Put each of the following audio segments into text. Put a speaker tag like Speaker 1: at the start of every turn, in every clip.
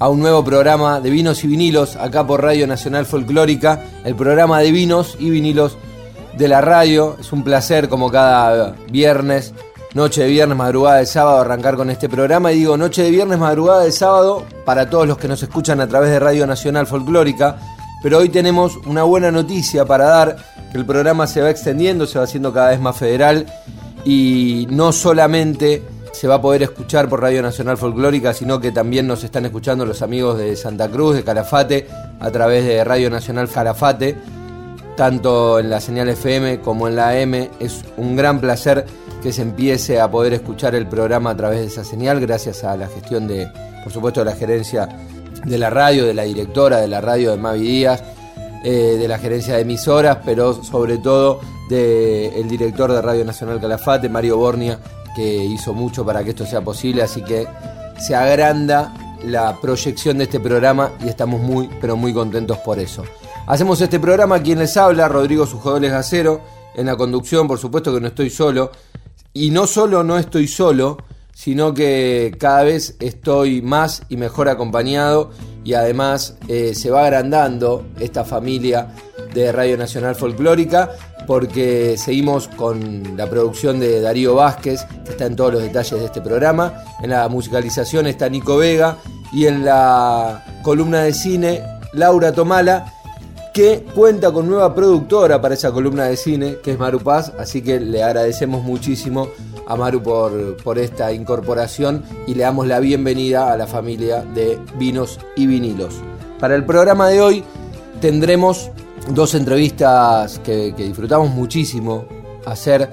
Speaker 1: a un nuevo programa de vinos y vinilos acá por Radio Nacional Folclórica, el programa de vinos y vinilos de la radio. Es un placer como cada viernes, noche de viernes, madrugada de sábado, arrancar con este programa. Y digo noche de viernes, madrugada de sábado para todos los que nos escuchan a través de Radio Nacional Folclórica. Pero hoy tenemos una buena noticia para dar, que el programa se va extendiendo, se va haciendo cada vez más federal y no solamente se va a poder escuchar por Radio Nacional Folclórica, sino que también nos están escuchando los amigos de Santa Cruz, de Calafate, a través de Radio Nacional Calafate, tanto en la señal FM como en la AM. Es un gran placer que se empiece a poder escuchar el programa a través de esa señal, gracias a la gestión de, por supuesto, de la gerencia de la radio, de la directora de la radio de Mavi Díaz, eh, de la gerencia de emisoras, pero sobre todo del director de Radio Nacional Calafate, Mario Bornia, que hizo mucho para que esto sea posible, así que se agranda la proyección de este programa y estamos muy, pero muy contentos por eso. Hacemos este programa, quien les habla, Rodrigo Sujodoles Gacero, en la conducción, por supuesto que no estoy solo, y no solo no estoy solo, sino que cada vez estoy más y mejor acompañado y además eh, se va agrandando esta familia de Radio Nacional Folclórica porque seguimos con la producción de Darío Vázquez, que está en todos los detalles de este programa. En la musicalización está Nico Vega y en la columna de cine Laura Tomala, que cuenta con nueva productora para esa columna de cine, que es Maru Paz, así que le agradecemos muchísimo a Maru por, por esta incorporación y le damos la bienvenida a la familia de Vinos y Vinilos. Para el programa de hoy tendremos dos entrevistas que, disfrutamos muchísimo hacer.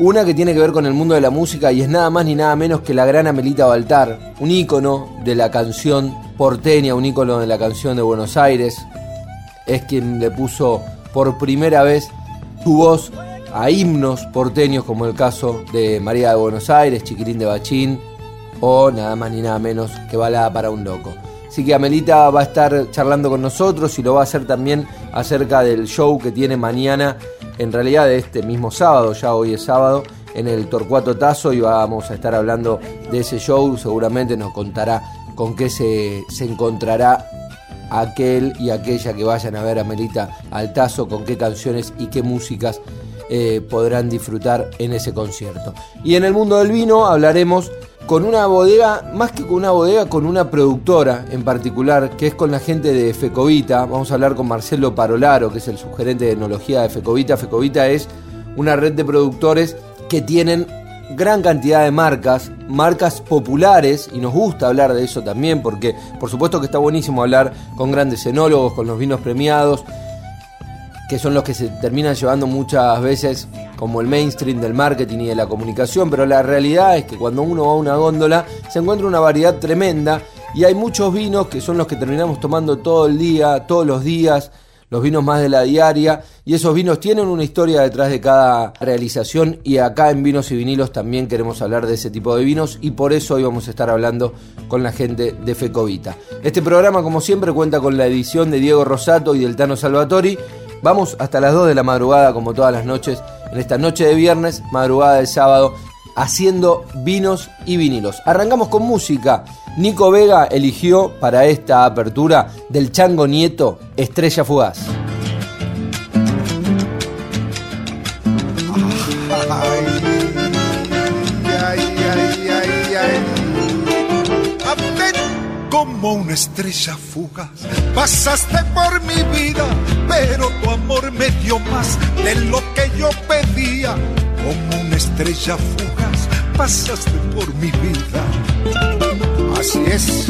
Speaker 1: Una que tiene que ver con el mundo de la música y es nada más ni nada menos que la gran Amelita Baltar, un ícono de la canción porteña, un ícono de la canción de Buenos Aires. Es quien le puso por primera vez su voz a himnos porteños como el caso de María de Buenos Aires, Chiquirín de Bachín o nada más ni nada menos que Balada para un Loco. Así que Amelita va a estar charlando con nosotros y lo va a hacer también acerca del show que tiene mañana, en realidad de este mismo sábado, ya hoy es sábado, en el Torcuato Tazo y vamos a estar hablando de ese show. Seguramente nos contará con qué se, encontrará aquel y aquella que vayan a ver a Melita al Tazo, con qué canciones y qué músicas eh, podrán disfrutar en ese concierto. Y en el mundo del vino hablaremos con una bodega, más que con una bodega, con una productora en particular, que es con la gente de Fecovita. Vamos a hablar con Marcelo Parolaro, que es el sugerente de enología de Fecovita. Fecovita es una red de productores que tienen gran cantidad de marcas, marcas populares, y nos gusta hablar de eso también, porque por supuesto que está buenísimo hablar con grandes enólogos, con los vinos premiados, que son los que se terminan llevando muchas veces como el mainstream del marketing y de la comunicación, pero la realidad es que cuando uno va a una góndola se encuentra una variedad tremenda y hay muchos vinos que son los que terminamos tomando todo el día, todos los días, los vinos más de la diaria, y esos vinos tienen una historia detrás de cada realización, y acá en Vinos y Vinilos también queremos hablar de ese tipo de vinos, y por eso hoy vamos a estar hablando con la gente de Fecovita. Este programa, como siempre, cuenta con la edición de Diego Rosato y del Tano Salvatori, Vamos hasta las 2 de la madrugada, como todas las noches, en esta noche de viernes, madrugada de sábado, haciendo vinos y vinilos. Arrancamos con música. Nico Vega eligió para esta apertura del Chango Nieto Estrella Fugaz.
Speaker 2: Como una estrella fugaz. Pasaste por mi vida, pero tu amor me dio más de lo que yo pedía. Como una estrella fugaz, pasaste por mi vida. Así es.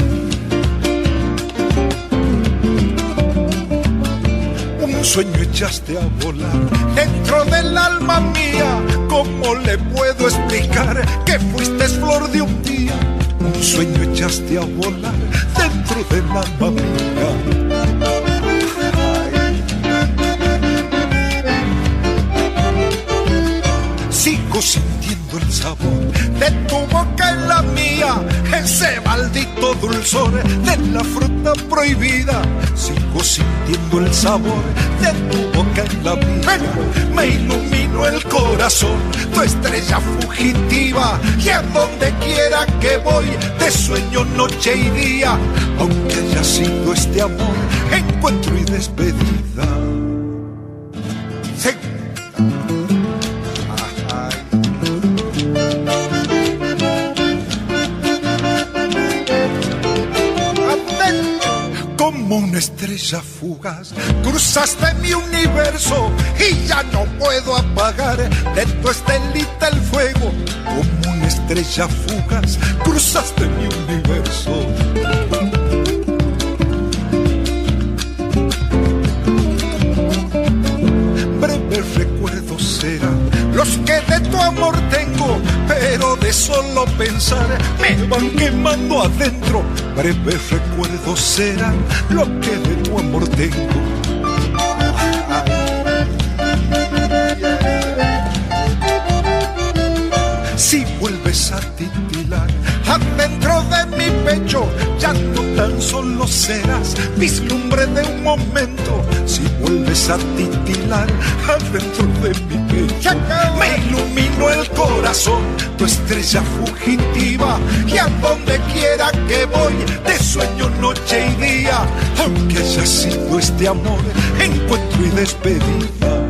Speaker 2: Un sueño echaste a volar dentro del alma mía. ¿Cómo le puedo explicar que fuiste flor de un día? un sueño echaste a volar dentro de la mamita. Sigo sin el sabor de tu boca en la mía, ese maldito dulzor de la fruta prohibida. Sigo sintiendo el sabor de tu boca en la mía, me ilumino el corazón, tu estrella fugitiva. Y a donde quiera que voy, te sueño noche y día, aunque haya sido este amor, encuentro y despedida. Estrella fugaz. Cruzaste mi universo y ya no puedo apagar de tu estelita el fuego. Como una estrella fugaz, cruzaste mi universo. Breves recuerdos serán los que de tu amor tengo, pero de solo pensar me van quemando adentro breves recuerdos serán lo que de tu amor tengo. Si vuelves a titilar adentro de mi pecho, ya no tan solo serás vislumbre de un momento. Si vuelves a titilar adentro de mi pecho, me ilumino el corazón, tu estrella fugitiva. Y a donde quiera que voy, te sueño noche y día. Aunque haya sido este amor, encuentro y despedida.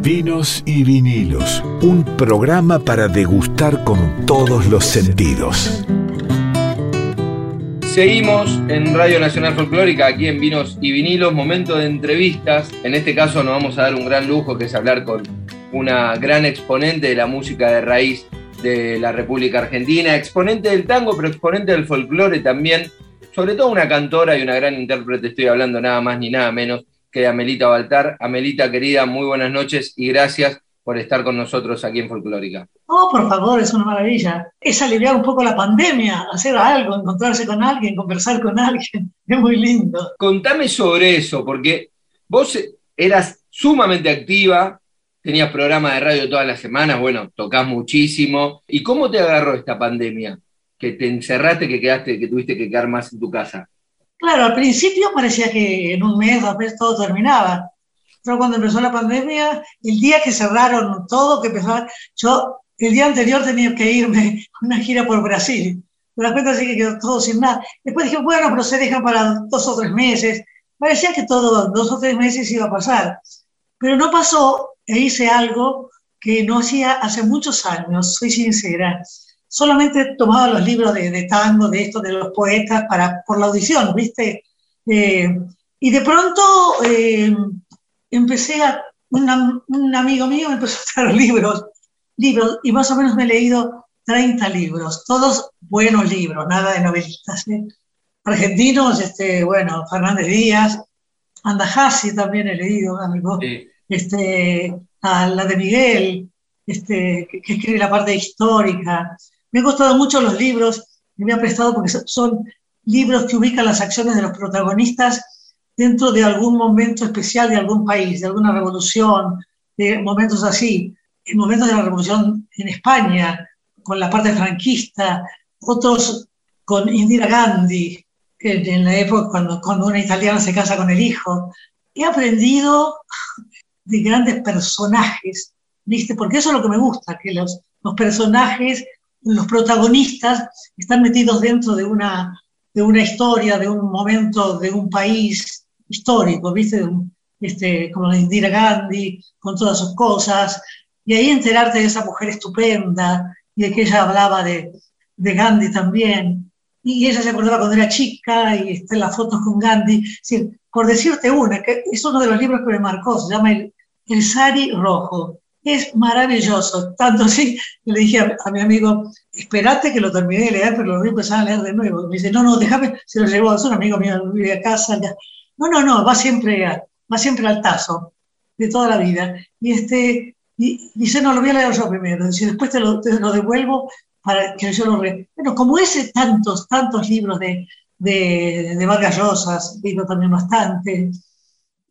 Speaker 3: Vinos y vinilos, un programa para degustar con todos los sentidos.
Speaker 1: Seguimos en Radio Nacional Folclórica, aquí en Vinos y Vinilos, momento de entrevistas. En este caso nos vamos a dar un gran lujo que es hablar con una gran exponente de la música de raíz de la República Argentina, exponente del tango, pero exponente del folclore también, sobre todo una cantora y una gran intérprete, estoy hablando nada más ni nada menos que Amelita Baltar. Amelita, querida, muy buenas noches y gracias por estar con nosotros aquí en Folclórica.
Speaker 4: Oh, por favor, es una maravilla. Es aliviar un poco la pandemia, hacer algo, encontrarse con alguien, conversar con alguien. Es muy lindo.
Speaker 1: Contame sobre eso, porque vos eras sumamente activa, tenías programa de radio todas las semanas, bueno, tocas muchísimo. ¿Y cómo te agarró esta pandemia? Que te encerraste, que quedaste, que tuviste que quedar más en tu casa.
Speaker 4: Claro, al principio parecía que en un mes, dos meses todo terminaba. Pero cuando empezó la pandemia, el día que cerraron todo, que empezó, yo el día anterior tenía que irme a una gira por Brasil. Pero cuenta así que quedó todo sin nada. Después dije, bueno, pero se dejan para dos o tres meses. Parecía que todo, dos o tres meses iba a pasar. Pero no pasó e hice algo que no hacía hace muchos años, soy sincera solamente tomaba los libros de, tango, de esto, de los poetas, para, por la audición, ¿viste? Eh, y de pronto eh, empecé a, un amigo mío me empezó a traer libros, libros, y más o menos me he leído 30 libros, todos buenos libros, nada de novelistas. ¿eh? Argentinos, este, bueno, Fernández Díaz, Andajasi también he leído, amigo, este, a la de Miguel, este, que, que, escribe la parte histórica, me han gustado mucho los libros que me han prestado porque son libros que ubican las acciones de los protagonistas dentro de algún momento especial de algún país, de alguna revolución, de momentos así, en momentos de la revolución en España, con la parte franquista, otros con Indira Gandhi, en la época cuando, cuando una italiana se casa con el hijo. He aprendido de grandes personajes, ¿viste? Porque eso es lo que me gusta, que los, los personajes los protagonistas están metidos dentro de una, de una historia, de un momento, de un país histórico, ¿viste? Este, como la Indira Gandhi, con todas sus cosas, y ahí enterarte de esa mujer estupenda, y de que ella hablaba de, de Gandhi también, y ella se acordaba cuando era chica, y las fotos con Gandhi, por decirte una, que es uno de los libros que me marcó, se llama El, el Sari Rojo, es maravilloso, tanto así que le dije a, mi amigo, espérate que lo terminé de leer, pero lo voy a empezar a leer de nuevo. Me dice, no, no, déjame, se lo llevó, es un amigo mío, vive a casa. No, no, no, va siempre, va siempre al tazo de toda la vida. Y este, y dice, no, lo voy a leer yo primero, y después te lo, te lo, devuelvo para que yo lo lea. Bueno, como ese tantos, tantos libros de, de, de Vargas Rosas, digo también bastante,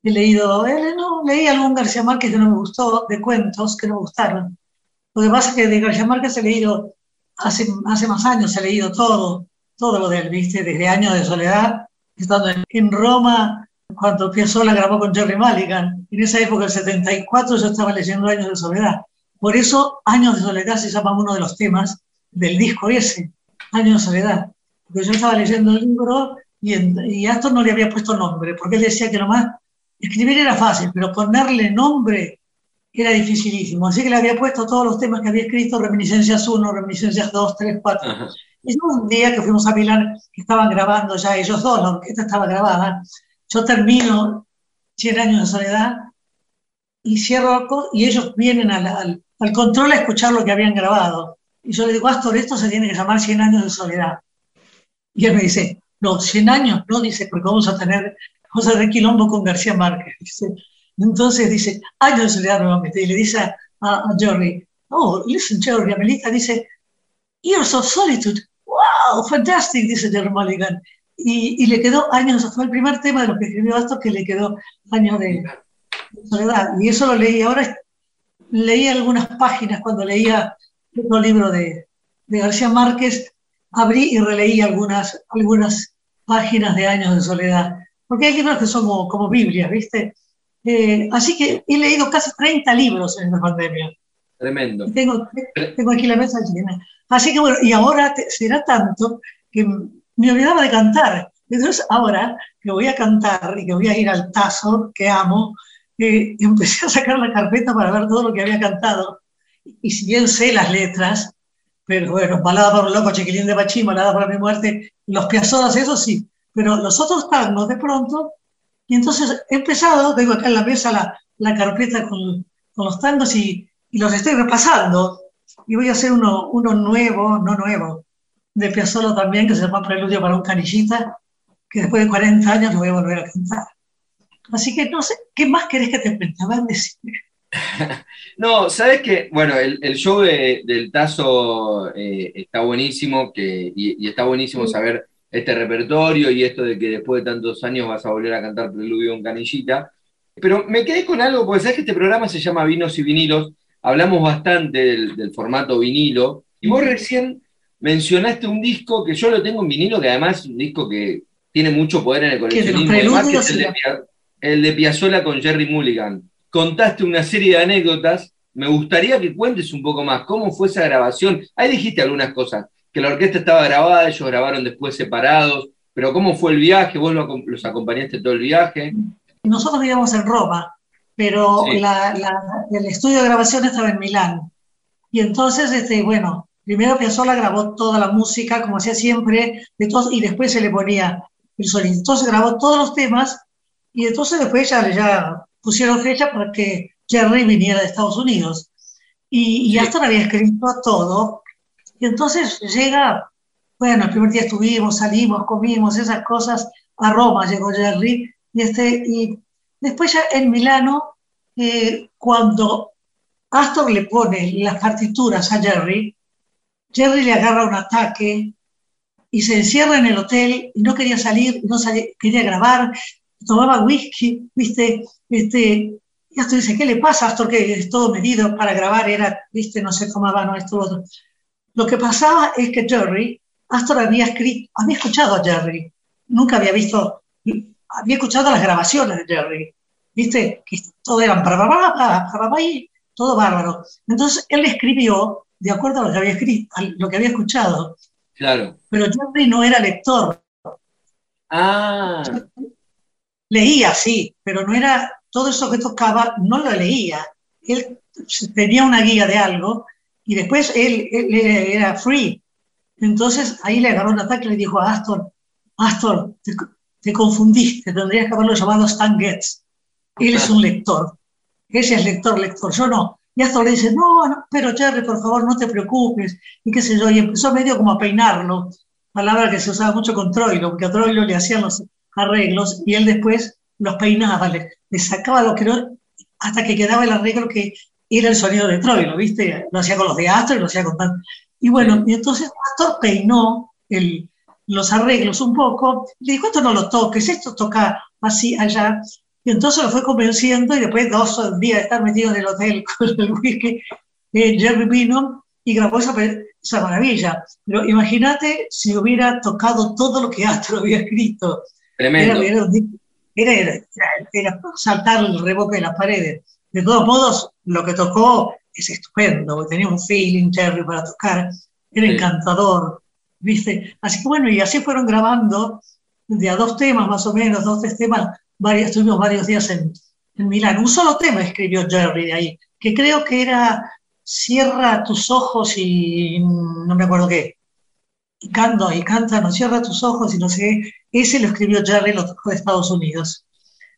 Speaker 4: he leído, eh, no, leí algún García Márquez que no me gustó, de cuentos que no me gustaron. Lo que pasa es que de García Márquez he leído, hace, hace más años he leído todo, todo lo de él, ¿viste? Desde Años de Soledad, estando en Roma, cuando Piazzolla grabó con Jerry Mulligan. En esa época, el 74, yo estaba leyendo Años de Soledad. Por eso, Años de Soledad se llama uno de los temas del disco ese, Años de Soledad. Porque yo estaba leyendo el libro y, y a Astor no le había puesto nombre, porque él decía que nomás escribir era fácil, pero ponerle nombre era dificilísimo. Así que le había puesto todos los temas que había escrito, Reminiscencias 1, Reminiscencias 2, 3, 4. Y un día que fuimos a Milán, que estaban grabando ya ellos dos, la orquesta estaba grabada, yo termino 100 años de soledad y cierro y ellos vienen al, al, control a escuchar lo que habían grabado. Y yo le digo, Astor, esto se tiene que llamar 100 años de soledad. Y él me dice, no, 100 años, no, dice, porque vamos a tener, vamos a quilombo con García Márquez. Dice, entonces dice, años de soledad nuevamente. Y le dice a, a, Jerry, oh, listen, Jerry, a Melita dice, Years of Solitude. ¡Wow! Fantastic, dice Jerry Mulligan. Y, y, le quedó años, fue el primer tema de lo que escribió esto que le quedó años de, soledad. Y eso lo leí. Ahora leí algunas páginas cuando leía otro libro de, de García Márquez, abrí y releí algunas, algunas páginas de años de soledad. Porque hay libros que son como, como Biblias, ¿viste? Eh, así que he leído casi 30 libros en la pandemia.
Speaker 1: Tremendo.
Speaker 4: Tengo, tengo aquí la mesa llena. Así que bueno, y ahora será tanto que me olvidaba de cantar. Entonces ahora que voy a cantar y que voy a ir al tazo, que amo, eh, empecé a sacar la carpeta para ver todo lo que había cantado. Y si bien sé las letras, pero bueno, Balada por un loco, Chiquilín de Bachín, Balada para mi muerte, los piazodas, eso sí. Pero los otros tangos, de pronto, y entonces he empezado, tengo acá en la mesa la, la carpeta con, con, los tangos y, y, los estoy repasando. Y voy a hacer uno, uno nuevo, no nuevo, de Piazzolla también, que se llama Preludio para un canillita, que después de 40 años lo voy a volver a cantar. Así que no sé, ¿qué más querés que te decir?
Speaker 1: no, sabes que, bueno, el, el show de, del Tazo eh, está buenísimo que, y, y está buenísimo sí. saber este repertorio y esto de que después de tantos años vas a volver a cantar Preludio en Canillita. Pero me quedé con algo, porque sabes que este programa se llama Vinos y Vinilos, hablamos bastante del, del, formato vinilo, y vos recién mencionaste un disco que yo lo tengo en vinilo, que además es un disco que tiene mucho poder en el coleccionismo, además que es el de, el de Piazzolla con Jerry Mulligan. Contaste una serie de anécdotas, me gustaría que cuentes un poco más, cómo fue esa grabación. Ahí dijiste algunas cosas, que la orquesta estaba grabada, ellos grabaron después separados, pero ¿cómo fue el viaje? ¿Vos los acompañaste todo el viaje?
Speaker 4: Nosotros vivíamos en Roma, pero sí. la, la, el estudio de grabación estaba en Milán. Y entonces, este, bueno, primero Piazzolla grabó toda la música, como hacía siempre, de todos, y después se le ponía el sonido. Entonces grabó todos los temas, y entonces después ya, ya pusieron fecha para que Jerry viniera de Estados Unidos. Y, y. Astor había escrito todo, y entonces llega, bueno, el primer día estuvimos, salimos, comimos, esas cosas, a Roma llegó Jerry, y, este, y después ya en Milano, eh, cuando Astor le pone las partituras a Jerry, Jerry le agarra un ataque y se encierra en el hotel y no quería salir, no salía, quería grabar, tomaba whisky, viste, este, y Astor dice, ¿qué le pasa Astor? Que es todo medido para grabar, era, viste, no se tomaba, no, esto, otro. Lo que pasaba es que Jerry, Astor había escrito, había escuchado a Jerry, nunca había visto, había escuchado las grabaciones de Jerry, viste, que todo eran todo bárbaro. Entonces él escribió de acuerdo a lo que había escrito, a lo que había escuchado.
Speaker 1: Claro.
Speaker 4: Pero Jerry no era lector.
Speaker 1: Ah.
Speaker 4: Leía, sí, pero no era, todo eso que tocaba no lo leía. Él tenía una guía de algo y después él, él, era free. Entonces ahí le agarró un ataque y le dijo a Astor, Astor, te, te confundiste, tendrías que haberlo llamado Stan Getz. Él es un lector. Ese es lector, lector, yo no. Y Astor le dice, no, no, pero Jerry, por favor, no te preocupes, y qué sé yo, y empezó medio como a peinarlo, palabra que se usaba mucho con Troilo, porque a Troilo le hacían los arreglos y él después los peinaba, le, le sacaba lo que no, hasta que quedaba el arreglo que era el sonido de Troilo, ¿viste? Lo hacía con los de Astor y lo hacía con tan... Y bueno, y entonces Astor peinó el, los arreglos un poco, le dijo, esto no lo toques, esto toca así allá. Y entonces lo fue convenciendo y después dos días de estar metido en el hotel con el whisky, eh, Jerry vino y grabó esa, esa maravilla. Pero imagínate si hubiera tocado todo lo que Astro había escrito.
Speaker 1: Tremendo.
Speaker 4: Era, era, era, saltar el rebote de las paredes. De todos modos, lo que tocó es estupendo, tenía un feeling, Jerry, para tocar, era encantador, ¿viste? Así que bueno, y así fueron grabando de a dos temas más o menos, dos, tres temas, varios, estuvimos varios días en, en Milán. Un solo tema escribió Jerry de ahí, que creo que era Cierra tus ojos y no me acuerdo qué. Y canta, y canta, no cierra tus ojos y no sé qué. Ese lo escribió Jerry, lo tocó de Estados Unidos.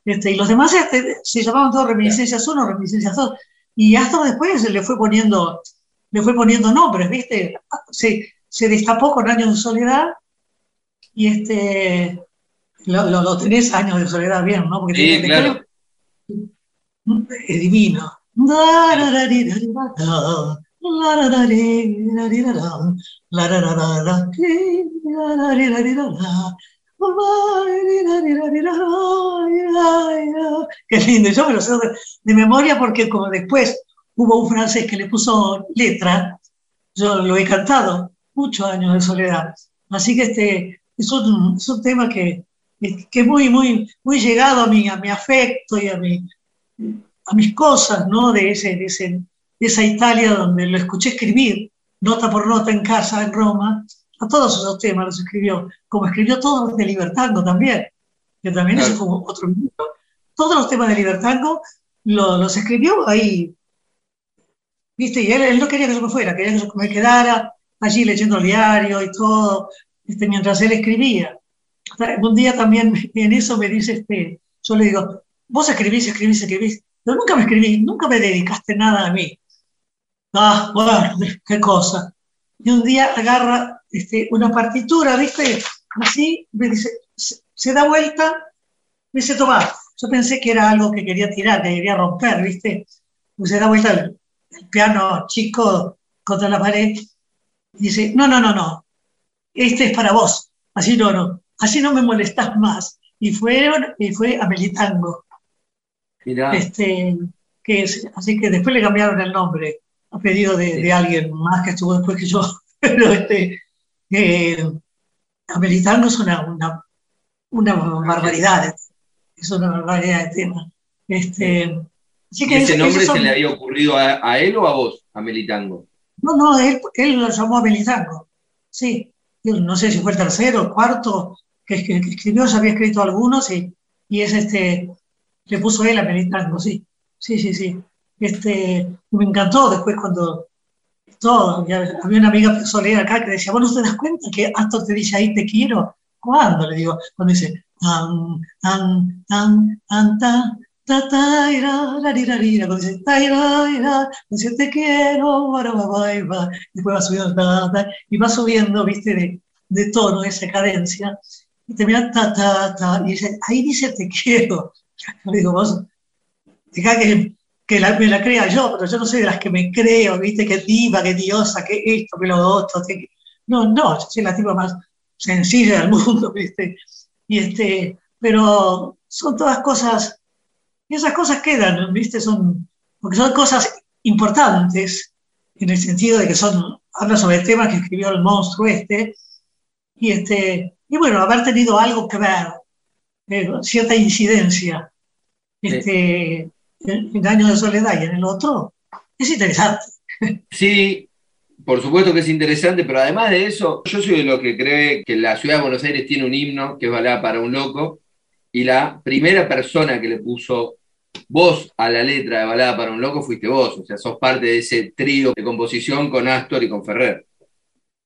Speaker 4: Este, y los demás este, se llamaban todos reminiscencias 1, reminiscencias 2. Y hasta después se le fue poniendo, le fue poniendo nombres, ¿viste? Se, se destapó con Años de Soledad y este, lo, lo, tenés Años de Soledad bien, ¿no?
Speaker 1: Porque sí, claro.
Speaker 4: es divino. Qué lindo, yo me lo sé de memoria porque como después hubo un francés que le puso letra, yo lo he cantado muchos años de soledad. Así que este es un, es un tema que, que es muy, muy, muy llegado a mi, a mi afecto y a, mi, a mis cosas, ¿no? De, ese, de, ese, de esa Italia donde lo escuché escribir, nota por nota en casa, en Roma, a todos esos temas los escribió, como escribió todos los de Libertango también, que también es otro libro. Todos los temas de Libertango los escribió ahí, ¿viste? Y él, no quería que yo me fuera, quería que yo me quedara allí leyendo el diario y todo, este, mientras él escribía. Un día también en eso me dice, este, yo le digo, vos escribís, escribís, escribís, pero nunca me escribí, nunca me dedicaste nada a mí. Ah, bueno, qué cosa. Y un día agarra este, una partitura, ¿viste? Así, me dice, se, da vuelta, me dice, toma, yo pensé que era algo que quería tirar, que quería romper, ¿viste? Pues se da vuelta el, piano chico contra la pared, y dice, no, no, no, no, este es para vos, así no, no, así no me molestás más. Y fueron, y fue a Melitango. Este, que es, así que después le cambiaron el nombre, a pedido de, de alguien más que estuvo después que yo. Pero este, eh, americano es una, una, una, barbaridad, es una barbaridad de tema. Este,
Speaker 1: ese nombre se le había ocurrido a, él o a vos, a Melitango?
Speaker 4: No, no, él, él lo llamó a Melitango, sí. no sé si fue el tercero, el cuarto, que, que, escribió, se había escrito algunos y, y es este, le puso él a Melitango, sí. Sí, sí, sí. Este, me encantó después cuando todo. Había una amiga solera acá que decía, bueno, ¿te das cuenta que Astor te dice ahí te quiero? ¿Cuándo? Le digo, cuando dice, tan, tan, tan, tan, tan, cuando dice, dice, te quiero, después va subiendo, y va subiendo, viste, de, de tono, esa cadencia, y termina, ta, ta, ta, y dice, ahí dice, te quiero. Digo, vos, deja que que la, me la crea yo, pero yo no soy de las que me creo, ¿viste? Que diva, que diosa, que esto, que lo otro. No, no, yo soy la tipo más sencilla del mundo, ¿viste? Y este, pero son todas cosas, y esas cosas quedan, ¿viste? Son, porque son cosas importantes, en el sentido de que son, habla sobre temas que escribió el monstruo este, y este, y bueno, haber tenido algo que ver, eh, cierta incidencia, este, en Años de Soledad y en el otro, es interesante.
Speaker 1: Sí, por supuesto que es interesante, pero además de eso, yo soy de lo que cree que la ciudad de Buenos Aires tiene un himno que es Balada para un Loco, y la primera persona que le puso voz a la letra de Balada para un Loco fuiste vos, o sea, sos parte de ese trío de composición con Astor y con Ferrer.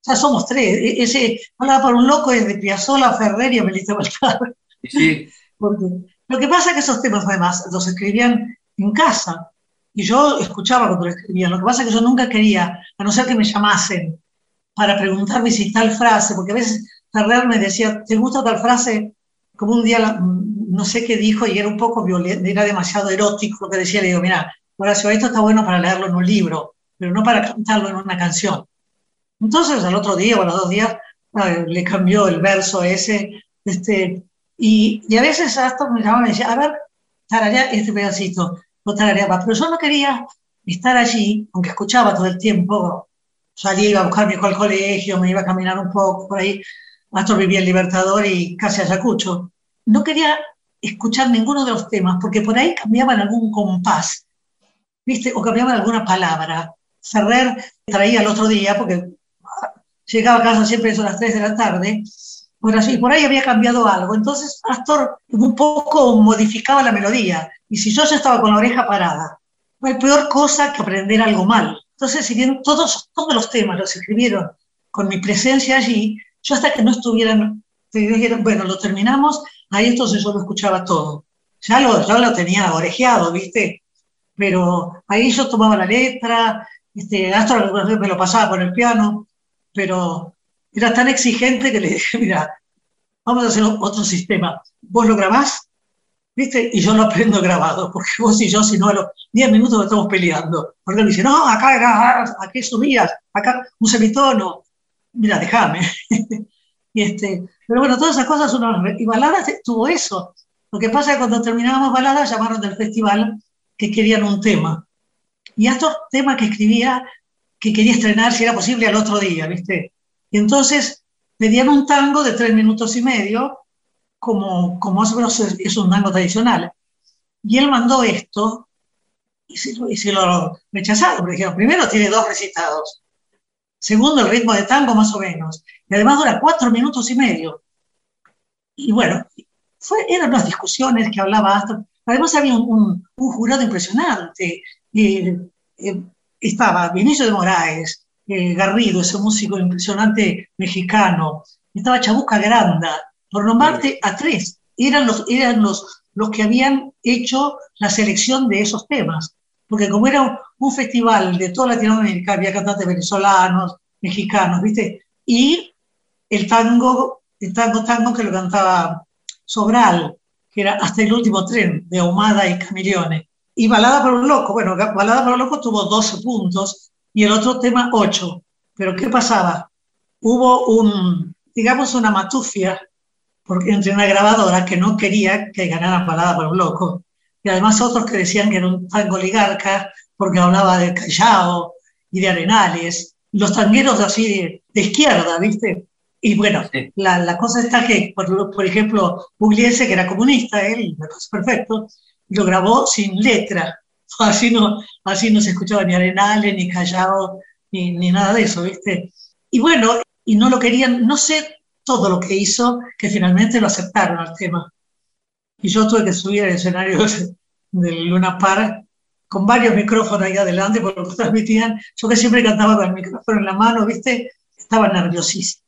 Speaker 4: Ya somos tres, e-, ese Balada para un Loco es de Piazzolla, Ferrer y Melissa Baltar.
Speaker 1: Sí.
Speaker 4: Porque lo que pasa es que esos temas además los escribían en casa. Y yo escuchaba cuando lo escribía. Lo que pasa es que yo nunca quería, a no ser que me llamasen para preguntarme si tal frase, porque a veces Ferrer me decía, ¿te gusta tal frase? Como un día, no sé qué dijo, y era un poco violento, era demasiado erótico lo que decía. Le digo, mira, Horacio, esto está bueno para leerlo en un libro, pero no para cantarlo en una canción. Entonces, al otro día o a los dos días, eh, le cambió el verso ese, este, y, y a veces hasta me llamaba y decía, a ver, tararear este pedacito, lo tarareaba, pero yo no quería estar allí, aunque escuchaba todo el tiempo salía, iba a buscar mi hijo al colegio, me iba a caminar un poco por ahí. Astor vivía en Libertador y casi Ayacucho. No quería escuchar ninguno de los temas porque por ahí cambiaban algún compás, ¿viste? O cambiaban alguna palabra. Ferrer traía el otro día, porque llegaba a casa siempre a las 3 de la tarde, así, por ahí había cambiado algo. Entonces Astor un poco modificaba la melodía. Y si yo ya estaba con la oreja parada, fue peor cosa que aprender algo mal. Entonces, si bien todos, todos los temas los escribieron con mi presencia allí, yo hasta que no estuvieran, dijeron, bueno, lo terminamos, ahí entonces yo lo escuchaba todo. Ya lo, ya lo tenía orejeado, ¿viste? Pero ahí yo tomaba la letra, este, Astor me lo pasaba por el piano, pero era tan exigente que le dije, mira, vamos a hacer otro sistema. Vos lo grabás, ¿viste? Y yo lo aprendo grabado, porque vos y yo, si no, a los 10 minutos estamos peleando. Porque él dice, no, acá era, aquí subías, acá un semitono. Mira, déjame. y este, pero bueno, todas esas cosas uno. Y baladas tuvo eso. Lo que pasa es que cuando terminábamos baladas, llamaron del festival que querían un tema. Y estos temas que escribía, que quería estrenar, si era posible, al otro día, ¿viste? Y entonces pedían un tango de tres minutos y medio, como, como más o menos es, un tango tradicional. Y él mandó esto, y se, y se lo rechazaron, porque dijeron, primero tiene dos recitados, segundo el ritmo de tango más o menos, y además dura cuatro minutos y medio. Y bueno, fue, eran unas discusiones que hablaba hasta, además había un, un, jurado impresionante, eh, eh, estaba Vinicio de Moraes, eh, Garrido, ese músico impresionante mexicano, estaba Chabuca Granda, por nombrarte a tres, eran los, eran los, los que habían hecho la selección de esos temas, porque como era un, festival de toda Latinoamérica, había cantantes venezolanos, mexicanos, ¿viste? Y el tango, el tango, tango que lo cantaba Sobral, que era Hasta el último tren, de Ahumada y Camilleone. Y Balada por un Loco, bueno, Balada por un Loco tuvo 12 puntos y el otro tema 8. Pero ¿qué pasaba? Hubo un, digamos, una matufia porque, entre una grabadora que no quería que ganara Balada por un Loco y además otros que decían que era un tango oligarca porque hablaba de Callao y de Arenales, los tangueros así de, izquierda, ¿viste? Y bueno, la, la, cosa está que, por, por ejemplo, Pugliese, que era comunista, él, me parece perfecto, lo grabó sin letra. Así no, así no se escuchaba ni Arenales, ni Callao, ni, ni nada de eso, ¿viste? Y bueno, y no lo querían, no sé todo lo que hizo, que finalmente lo aceptaron al tema. Y yo tuve que subir al escenario del Luna Park con varios micrófonos ahí adelante, porque lo transmitían. Yo que siempre cantaba con el micrófono en la mano, ¿viste? Estaba nerviosísima.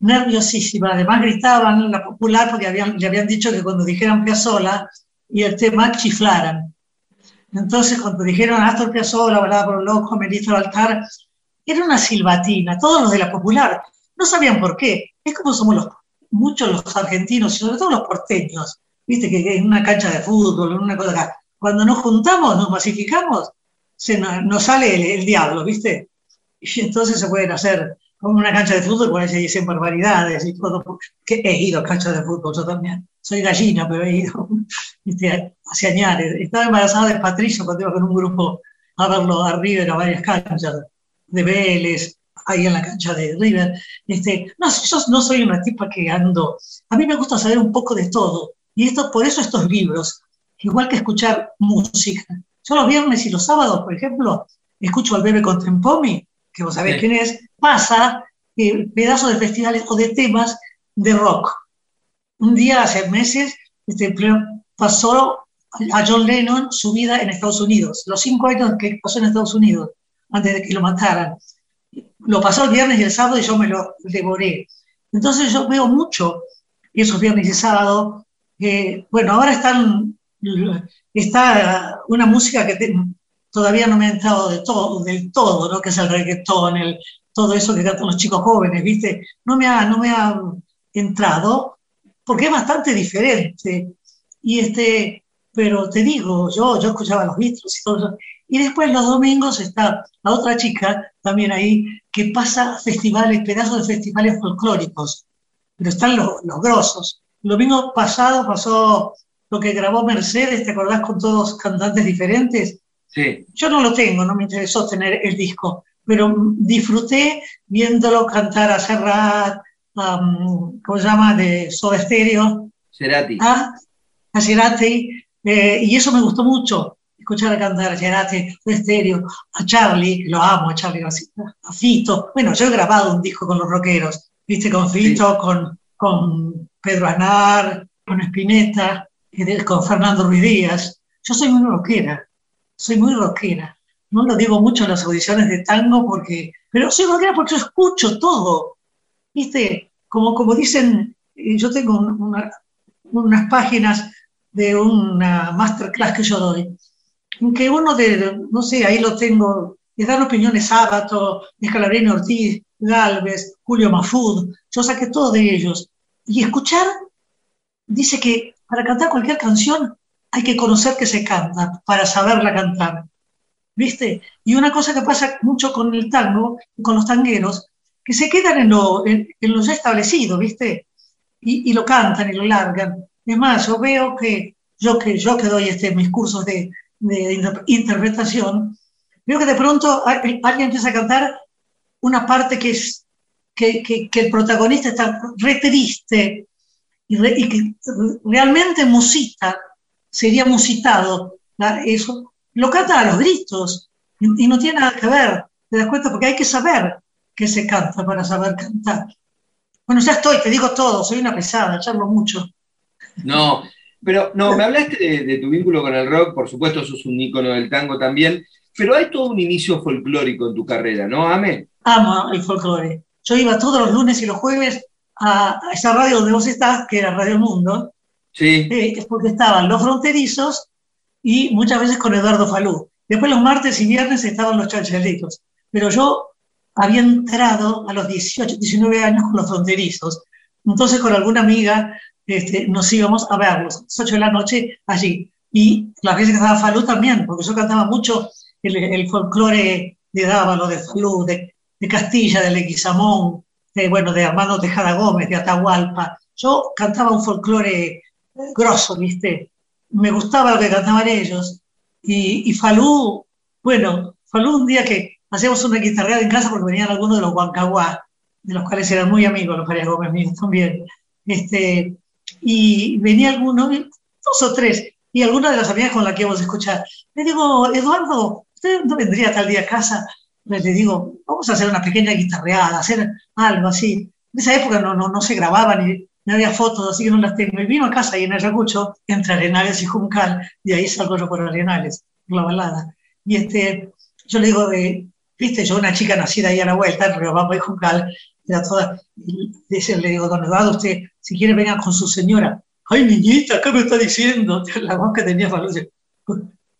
Speaker 4: Nerviosísima. Además gritaban la popular porque habían, le habían dicho que cuando dijeran Piazzola, y el tema chiflaran. Entonces, cuando dijeron Astor Piazzolla, Balada por un Loco, Melissa Baltar, era una silbatina, todos los de la popular, no sabían por qué. Es como somos los, muchos los argentinos, y sobre todo los porteños, viste que en una cancha de fútbol, en una cosa acá. Cuando nos juntamos, nos masificamos, se nos, sale el, diablo, viste. Y entonces se pueden hacer como una cancha de fútbol, por ahí se dicen barbaridades y todo. Que he ido a canchas de fútbol, yo también soy gallina, pero he ido hace años. Estaba embarazada de Patricio cuando iba con un grupo a verlo a River a varias canchas de Vélez, ahí en la cancha de River. Este, no, yo no soy una tipa que ando. A mí me gusta saber un poco de todo. Y esto, por eso estos libros, igual que escuchar música. Yo los viernes y los sábados, por ejemplo, escucho al Bebe Contempomi, que vos sabés quién es, pasa eh, pedazos de festivales o de temas de rock un día hace meses este, pasó a John Lennon su vida en Estados Unidos, los cinco años que pasó en Estados Unidos, antes de que lo mataran. Lo pasó el viernes y el sábado y yo me lo devoré. Entonces yo veo mucho esos viernes y sábado. bueno, ahora están, está una música que todavía no me ha entrado de todo, del todo, ¿no? que es el reggaetón, el, todo eso que cantan los chicos jóvenes, ¿viste? No me ha, no me ha entrado, porque es bastante diferente. Y este, pero te digo, yo, yo escuchaba los Beatles y todo eso. Y después los domingos está la otra chica también ahí que pasa festivales, pedazos de festivales folclóricos. Pero están los, los grosos. El domingo pasado pasó lo que grabó Mercedes, ¿te acordás con todos cantantes diferentes?
Speaker 1: Sí.
Speaker 4: Yo no lo tengo, no me interesó tener el disco, pero disfruté viéndolo cantar a Serrat, um, ¿cómo se llama?, de Soda Stereo.
Speaker 1: Cerati.
Speaker 4: Ah, a Cerati, eh, y eso me gustó mucho, escuchar a cantar a Cerati, Soda Stereo, a Charlie, lo amo, a Charlie a Fito. Bueno, yo he grabado un disco con los rockeros, viste, con Fito, con, con Pedro Aznar, con Spinetta, con Fernando Ruiz Díaz. Yo soy muy rockera, soy muy rockera. No lo digo mucho en las audiciones de tango porque, pero soy rockera porque yo escucho todo. ¿Viste? Como, como dicen, yo tengo unas páginas de una masterclass que yo doy, en que uno de, no sé, ahí lo tengo, le dan opiniones Sábato, Escalabrino Ortiz, Galvez, Julio Mafud, yo saqué todo de ellos. Y escuchar, dice que para cantar cualquier canción hay que conocer que se canta para saberla cantar. ¿Viste? Y una cosa que pasa mucho con el tango, con los tangueros, que se quedan en lo, en, ya establecido, ¿viste? Y, lo cantan y lo largan. Es más, yo veo que yo que, yo que doy este, mis cursos de, interpretación, veo que de pronto alguien empieza a cantar una parte que es que, que, el protagonista está re triste y, que realmente musita, sería musitado eso, lo canta a los gritos y, no tiene nada que ver, te das cuenta, porque hay que saber que se canta para saber cantar. Bueno, ya estoy, te digo todo, soy una pesada, charlo mucho.
Speaker 1: No, pero no, me hablaste de, tu vínculo con el rock, por supuesto sos un ícono del tango también, pero hay todo un inicio folclórico en tu carrera, ¿no, Ame?
Speaker 4: Amo el folclore. Yo iba todos los lunes y los jueves a, esa radio donde vos estás, que era Radio Mundo,
Speaker 1: sí.
Speaker 4: Eh, porque estaban los fronterizos y muchas veces con Eduardo Falú. Después los martes y viernes estaban los chanchelitos. Pero yo había entrado a los 18, 19 años con los fronterizos. Entonces con alguna amiga este, nos íbamos a verlos, a las 8 de la noche allí. Y las veces que estaba Falú también, porque yo cantaba mucho el, el folclore de Dávalo, de Falú, de, de Castilla, de Leguizamón, de, bueno, de Armando Tejada Gómez, de Atahualpa. Yo cantaba un folclore grosso, ¿viste? Me gustaba lo que cantaban ellos. Y, y Falú, bueno, Falú un día que hacíamos una guitarreada en casa porque venían algunos de los Huancahuá, de los cuales eran muy amigos los Farías Gómez míos también. Este, y venía alguno, dos o tres, y alguna de las amigas con las que íbamos a escuchar. Le digo, Eduardo, ¿usted no vendría tal día a casa? Le digo, vamos a hacer una pequeña guitarreada, hacer algo así. En esa época no, no, no se grababa ni, no había fotos, así que no las tengo. Y vino a casa y en Ayacucho, entre Arenales y Juncal, y ahí salgo yo por Arenales, por la balada. Y este, yo le digo, de, viste, yo una chica nacida ahí a la vuelta, en Riobamba y Juncal, era toda, y le digo, don Eduardo, usted, si quiere venga con su señora. Ay, niñita, ¿qué me está diciendo? La voz que tenía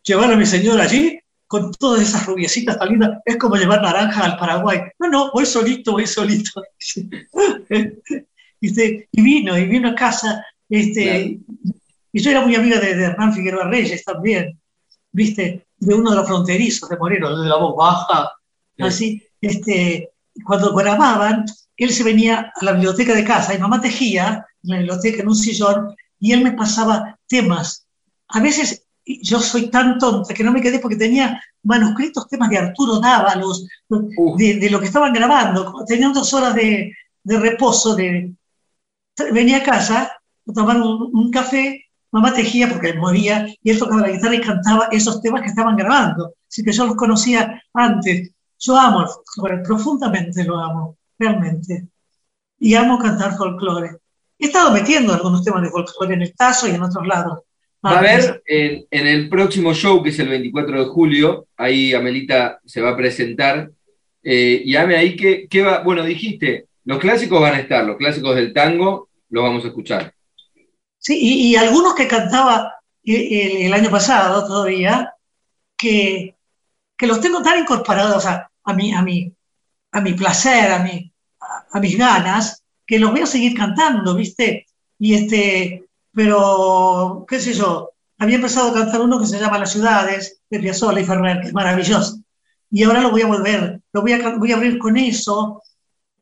Speaker 4: Llevar a mi señora allí, con todas esas rubiecitas tan lindas, es como llevar naranja al Paraguay. No, no, voy solito, voy solito. y vino, y vino a casa, este, y yo era muy amiga de, Hernán Figueroa Reyes también, ¿viste? De uno de los fronterizos de Moreno, de la voz baja, así, este, cuando grababan, él se venía a la biblioteca de casa y mamá tejía en la biblioteca en un sillón y él me pasaba temas. A veces yo soy tan tonta que no me quedé porque tenía manuscritos, temas de Arturo Dávalos, de, lo que estaban grabando. Tenían dos horas de, de reposo de, venía a casa a tomar un, café, mamá tejía porque él movía y él tocaba la guitarra y cantaba esos temas que estaban grabando. Así que yo los conocía antes. Yo amo folclore, profundamente lo amo, realmente. Y amo cantar folclore. He estado metiendo algunos temas de folclore en el Tazo y en otros lados.
Speaker 1: Va a haber en, el próximo show, que es el 24 de julio, ahí Amelita se va a presentar. Eh, y Ame ahí, ¿qué, ¿qué va? Bueno, dijiste, los clásicos van a estar, los clásicos del tango los vamos a escuchar.
Speaker 4: Sí, y, algunos que cantaba el, año pasado todavía, que, que, los tengo tan incorporados a, a, mi, a, mi, a mi placer, a, mi, a, mis ganas, que los voy a seguir cantando, ¿viste? Y este, pero, qué sé yo, había empezado a cantar uno que se llama Las ciudades, de Piazzolla y Ferrer, que es maravilloso. Y ahora lo voy a volver, lo voy a, voy a abrir con eso,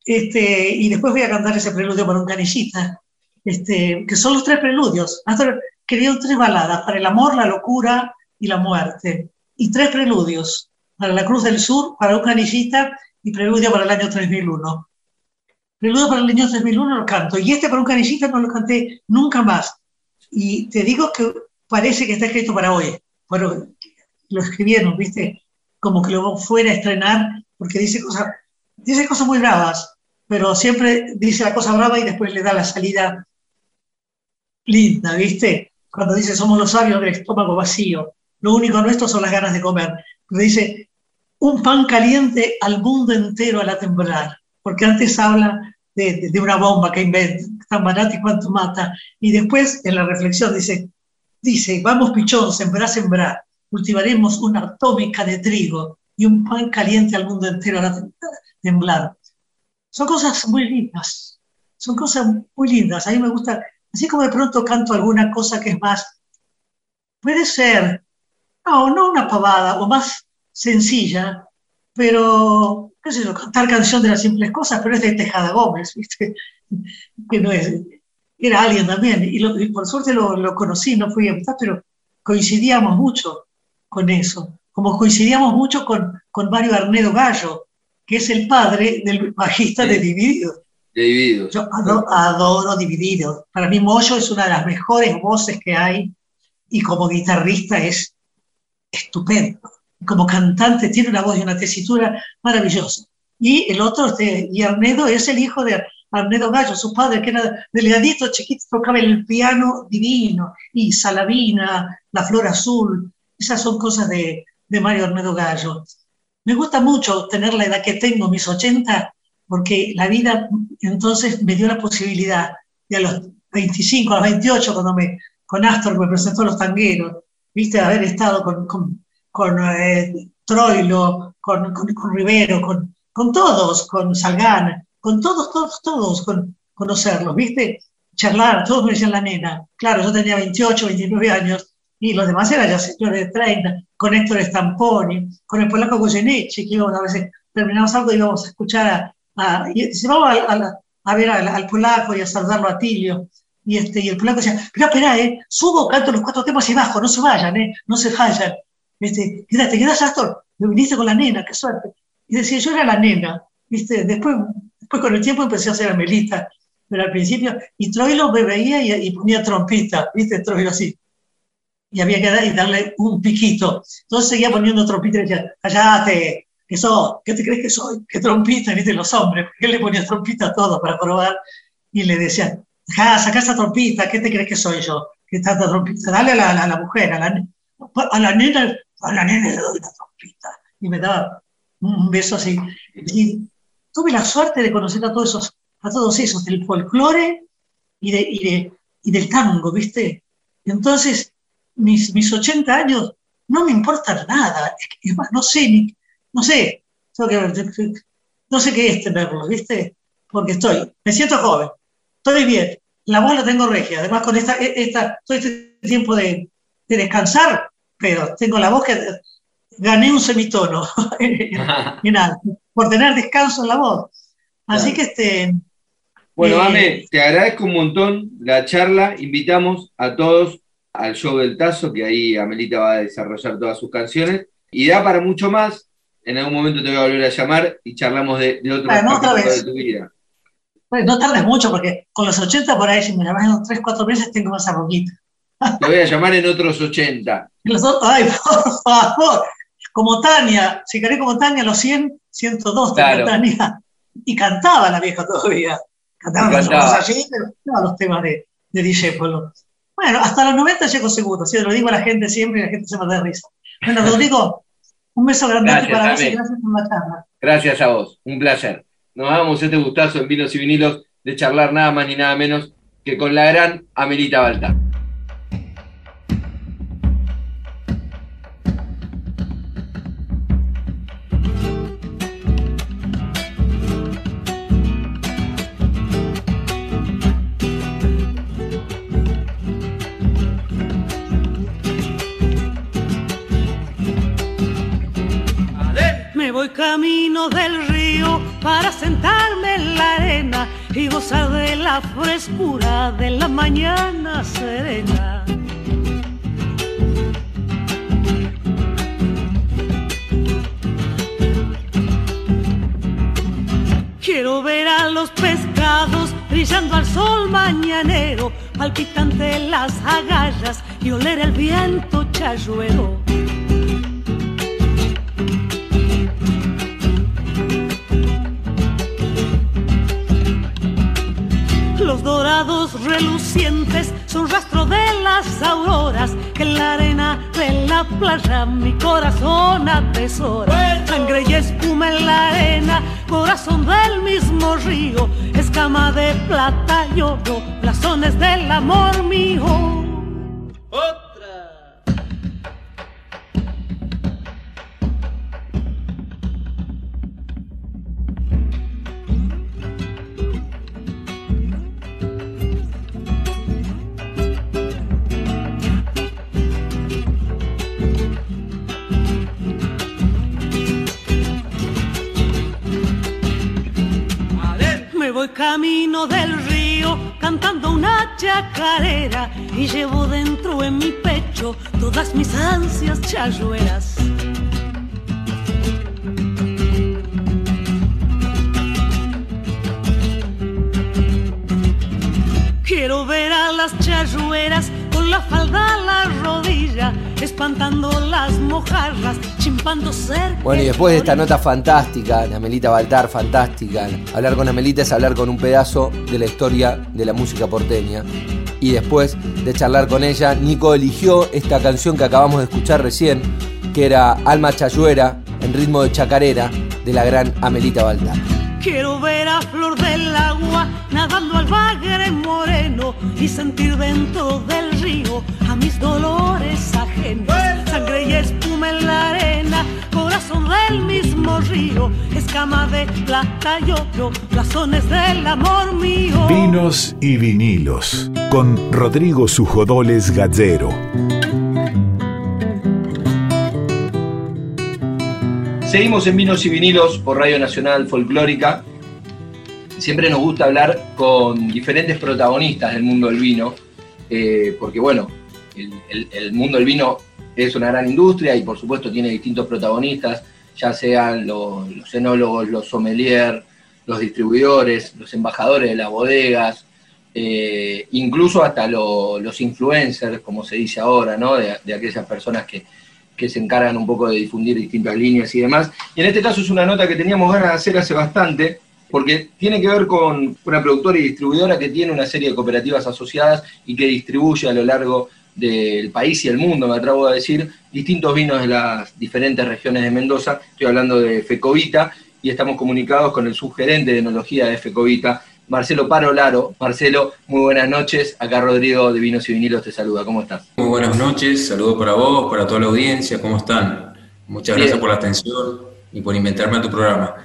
Speaker 4: este, y después voy a cantar ese preludio para un canillita, este, que son los tres preludios. Hasta quería tres baladas, para el amor, la locura y la muerte. Y tres preludios. para la Cruz del Sur, para un canillista y Preludio para el año 3001. Preludio para el año 3001 lo canto, y este para un canillista no lo canté nunca más. Y te digo que parece que está escrito para hoy. Bueno, lo escribieron, ¿viste? Como que lo fuera a estrenar, porque dice cosas, dice cosas muy bravas, pero siempre dice la cosa brava y después le da la salida linda, ¿viste? Cuando dice somos los sabios del estómago vacío, lo único nuestro son las ganas de comer. Pero dice un pan caliente al mundo entero a la temblar, porque antes habla de, una bomba que inventa, tan barata y cuánto mata, y después en la reflexión dice, dice, vamos pichón, sembrar, sembrar, cultivaremos una atómica de trigo y un pan caliente al mundo entero a la temblar. Son cosas muy lindas, son cosas muy lindas. A mí me gusta, así como de pronto canto alguna cosa que es más, puede ser, no, no una pavada, o más sencilla, pero, qué sé yo, cantar canción de las simples cosas, pero es de Tejada Gómez, ¿viste? Que no es, era alguien también, y, por suerte lo, conocí, no fui a mitad, pero coincidíamos mucho con eso, como coincidíamos mucho con, con Mario Arnedo Gallo, que es el padre del bajista de Divididos.
Speaker 1: De Divididos.
Speaker 4: Yo adoro, Divididos. Para mí Moyo es una de las mejores voces que hay y como guitarrista es estupendo. Como cantante tiene una voz y una tesitura maravillosa. Y el otro, este, y Arnedo, es el hijo de Arnedo Gallo, su padre, que era delgadito, chiquito, tocaba el piano divino, y Salavina, La Flor Azul, esas son cosas de, de Mario Arnedo Gallo. Me gusta mucho tener la edad que tengo, mis 80, porque la vida entonces me dio la posibilidad de a los 25, a los 28, cuando me, con Astor me presentó los tangueros, viste, haber estado con, con, con eh, Troilo, con, con, Rivero, con, con todos, con Salgán, con todos, todos, todos, con conocerlos, viste, charlar, todos me decían la nena. Claro, yo tenía 28, 29 años, y los demás eran ya señores de 30, con Héctor Stamponi, con el polaco Goyeneche, que íbamos a veces, terminamos algo y íbamos a escuchar a, a, y se vamos a, a, ver al, polaco y a saludarlo a Tilio. Y, este, y el polaco decía, pero espera, eh, subo, canto los cuatro temas y bajo, no se vayan, eh, no se vayan. Este, te quedas Astor, me viniste con la nena, qué suerte. Y decía, yo era la nena, ¿viste? Después, después con el tiempo empecé a ser Melita, pero al principio, y Troilo me veía y, y ponía trompita, ¿viste? Troilo así y había que darle un piquito. Entonces seguía poniendo trompita y decía, callate, que sos, ¿qué te crees que soy? ¿Qué trompita? ¿Viste? Los hombres, ¿por qué le ponía trompita a todo para probar? Y le decía, ja, saca esa trompita, ¿qué te crees que soy yo? ¿Qué tanta trompita? Dale a la, a la mujer, a la, a la nena, a la nena le doy la trompita. Y me daba un beso así. Y tuve la suerte de conocer a todos esos, a todos esos, del folclore y, de, y, de, y del tango, ¿viste? Entonces, mis, mis 80 años, no me importa nada. Es más, no sé, ni, no sé, no sé qué es tenerlo, ¿viste? Porque estoy, me siento joven, estoy bien, la voz la tengo regia, además con esta, esta, todo este tiempo de, de descansar, pero tengo la voz que gané un semitono, nada, por tener descanso en la voz. Así que este...
Speaker 1: Bueno, eh, Ame, te agradezco un montón la charla, invitamos a todos al show del Tazo, que ahí Amelita va a desarrollar todas sus canciones. Y da para mucho más. En algún momento te voy a volver a llamar y charlamos de, de otros
Speaker 4: de tu vida. no tardes mucho, porque con los 80 por ahí, si me llamas en 3, 4 meses, tengo más arroquita.
Speaker 1: Te voy a llamar en otros 80.
Speaker 4: ay, por favor. Como Tania, si querés como Tania, los 100, 102 claro. Tania. Y cantaba la vieja todavía. Cantaba, cantaba. allí, pero los temas de, de DJ Polo. Bueno, hasta los 90 llego seguro, ¿sí? lo digo a la gente siempre y la gente se me da risa. Bueno, Rodrigo, un beso grande para vos y gracias por la charla.
Speaker 1: Gracias a vos, un placer. Nos damos este gustazo en Vinos y Vinilos de charlar nada más ni nada menos que con la gran Amelita Baltar.
Speaker 5: del río para sentarme en la arena y gozar de la frescura de la mañana serena. Quiero ver a los pescados brillando al sol mañanero, palpitante las agallas y oler el viento chayuero. Dorados relucientes son rastro de las auroras que en la arena de la playa mi corazón atesora. Sangre y espuma en la arena, corazón del mismo río, escama de plata y oro, blasones del amor mío. Del río cantando una chacarera y llevo dentro en mi pecho todas mis ansias chayueras. Quiero ver a las chayueras con la falda a la rodilla, espantando las mojarras, chimpando cerca.
Speaker 6: Bueno, y después de esta nota fantástica, de Amelita Baltar, fantástica, hablar con Amelita es hablar con un pedazo de la historia de la música porteña. Y después de charlar con ella, Nico eligió esta canción que acabamos de escuchar recién, que era Alma Chayuera, en ritmo de chacarera, de la gran Amelita Baltar.
Speaker 5: Quiero ver a flor del agua nadando al bagre moreno y sentir dentro del río a mis dolores ajenos. Sangre y espuma en la arena, corazón del mismo río, escama de plata y oro, blasones del amor mío.
Speaker 3: Vinos y vinilos con Rodrigo Sujodoles Gallero.
Speaker 6: Seguimos en Vinos y Vinilos por Radio Nacional Folclórica. Siempre nos gusta hablar con diferentes protagonistas del mundo del vino, eh, porque bueno, el, mundo del vino es una gran industria y por supuesto tiene distintos protagonistas, ya sean los, enólogos, los sommeliers, los distribuidores, los embajadores de las bodegas, eh, incluso hasta los influencers, como se dice ahora, ¿no? de aquellas personas que, que se encargan un poco de difundir distintas líneas y demás. Y en este caso es una nota que teníamos ganas de hacer hace bastante, porque tiene que ver con una productora y distribuidora que tiene una serie de cooperativas asociadas y que distribuye a lo largo del país y el mundo, me atrevo a decir, distintos vinos de las diferentes regiones de Mendoza. Estoy hablando de Fecovita y estamos comunicados con el subgerente de enología de Fecovita, Marcelo Parolaro. Marcelo, muy buenas noches. Acá Rodrigo de Vinos y Vinilos te saluda. ¿Cómo estás?
Speaker 7: Muy buenas noches. Saludos para vos, para toda la audiencia. ¿Cómo están? Muchas gracias por la atención y por inventarme a tu programa.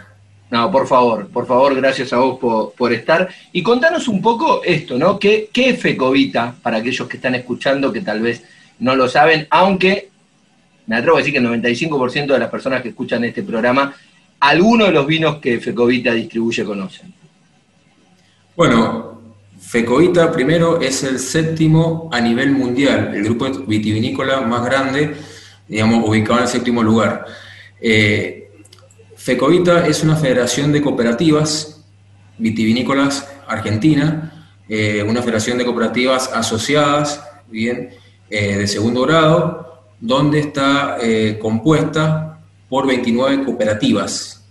Speaker 6: No, por favor, por favor, gracias a vos por, estar. Y contanos un poco esto, ¿no? ¿Qué, ¿Qué es Fecovita para aquellos que están escuchando que tal vez no lo saben? Aunque me atrevo a decir que el 95% de las personas que escuchan este programa, algunos de los vinos que Fecovita distribuye conocen.
Speaker 7: Bueno, Fecoita primero es el séptimo a nivel mundial, el grupo vitivinícola más grande, digamos, ubicado en el séptimo lugar. Eh, Fecoita es una federación de cooperativas vitivinícolas argentina, eh, una federación de cooperativas asociadas, bien, eh, de segundo grado, donde está eh, compuesta por 29 cooperativas,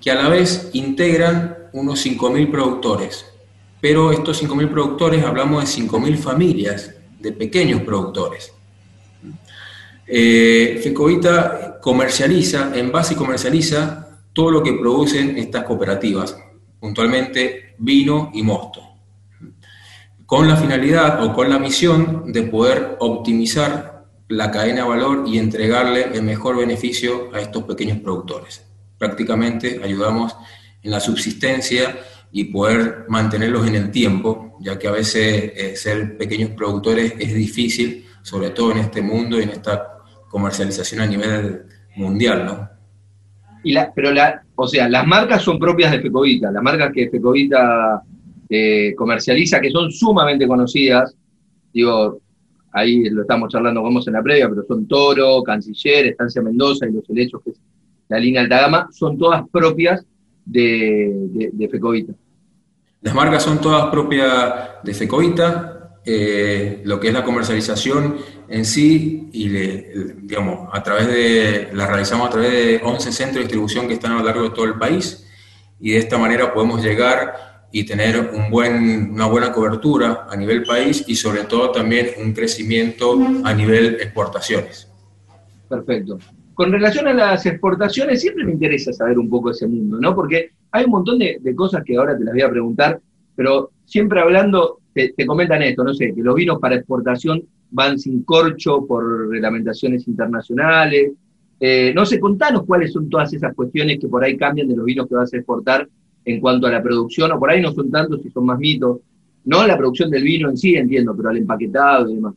Speaker 7: que a la vez integran unos 5.000 productores pero estos 5.000 productores, hablamos de 5.000 familias de pequeños productores. Eh, Fecovita comercializa, en base comercializa todo lo que producen estas cooperativas, puntualmente vino y mosto, con la finalidad o con la misión de poder optimizar la cadena de valor y entregarle el mejor beneficio a estos pequeños productores. Prácticamente ayudamos en la subsistencia y poder mantenerlos en el tiempo, ya que a veces eh, ser pequeños productores es difícil, sobre todo en este mundo y en esta comercialización a nivel mundial, ¿no?
Speaker 6: Y la, pero la, o sea, las marcas son propias de Fecovita, las marcas que Fecovita eh, comercializa, que son sumamente conocidas, digo, ahí lo estamos charlando como en la previa, pero son Toro, Canciller, Estancia Mendoza y los helechos, que es la línea alta gama, son todas propias de, Fecovita?
Speaker 7: Las marcas son todas propias de Fecovita, eh, lo que es la comercialización en sí, y digamos, a través de, la realizamos a través de 11 centros de distribución que están a lo largo de todo el país, y de esta manera podemos llegar y tener un buen, una buena cobertura a nivel país y sobre todo también un crecimiento a nivel exportaciones.
Speaker 6: Perfecto. Con relación a las exportaciones, siempre me interesa saber un poco ese mundo, ¿no? Porque hay un montón de, cosas que ahora te las voy a preguntar, pero siempre hablando te, comentan esto, no sé, que los vinos para exportación van sin corcho por reglamentaciones internacionales. Eh, no sé, contanos cuáles son todas esas cuestiones que por ahí cambian de los vinos que vas a exportar en cuanto a la producción, o por ahí no son tantos si son más mitos. No la producción del vino en sí, entiendo, pero al empaquetado y demás.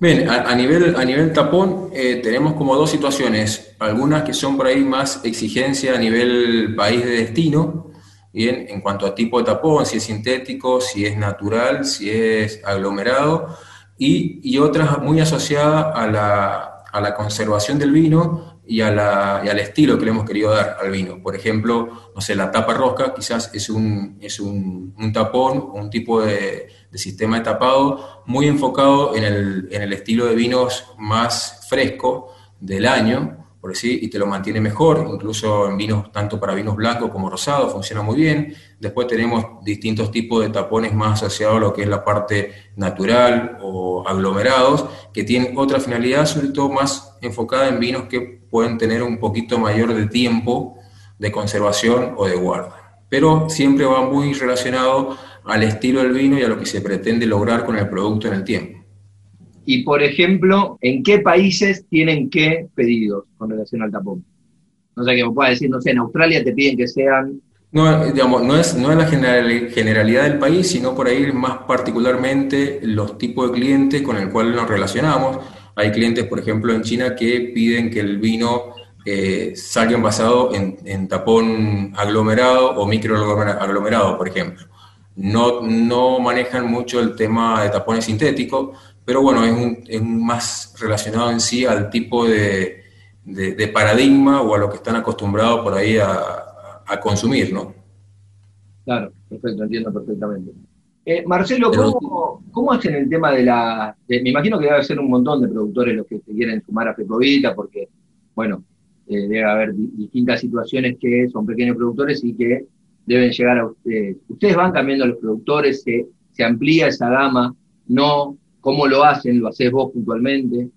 Speaker 7: Bien, a, nivel, a nivel tapón eh, tenemos como dos situaciones, algunas que son por ahí más exigencia a nivel país de destino, Bien, en cuanto a tipo de tapón, si es sintético, si es natural, si es aglomerado, y, otras muy asociadas a la, a la, conservación del vino y, a al estilo que le hemos querido dar al vino. Por ejemplo, no sé, la tapa rosca quizás es un, es un, un tapón, un tipo de, de, sistema de tapado muy enfocado en el, en el estilo de vinos más fresco del año, por así, y te lo mantiene mejor, incluso en vinos, tanto para vinos blancos como rosados, funciona muy bien. Después tenemos distintos tipos de tapones más asociados a lo que es la parte natural o aglomerados, que tienen otra finalidad, sobre todo más enfocada en vinos que pueden tener un poquito mayor de tiempo de conservación o de guarda. Pero siempre va muy relacionado al estilo del vino y a lo que se pretende lograr con el producto en el tiempo
Speaker 6: y, por ejemplo, en qué países tienen qué pedidos con relación al tapón. No sé, que me pueda decir, no sé, en Australia te piden que sean...
Speaker 7: No, digamos, no es, no es la generalidad del país, sino por ahí más particularmente los tipos de clientes con el cual nos relacionamos. Hay clientes, por ejemplo, en China que piden que el vino eh, salga envasado en, en, tapón aglomerado o microaglomerado, por ejemplo. No, no manejan mucho el tema de tapones sintéticos, pero bueno, es, más relacionado en sí al tipo de, paradigma o a lo que están acostumbrados por ahí a, consumir, ¿no?
Speaker 6: Claro, perfecto, entiendo perfectamente. Eh, Marcelo, ¿cómo, hacen el tema de la... me imagino que debe ser un montón de productores los que se quieren sumar a Pecovita, porque, bueno, eh, debe haber distintas situaciones que son pequeños productores y que deben llegar a ustedes. Ustedes van cambiando los productores, se, se amplía esa gama, no ¿Cómo lo hacen? ¿Lo haces vos puntualmente?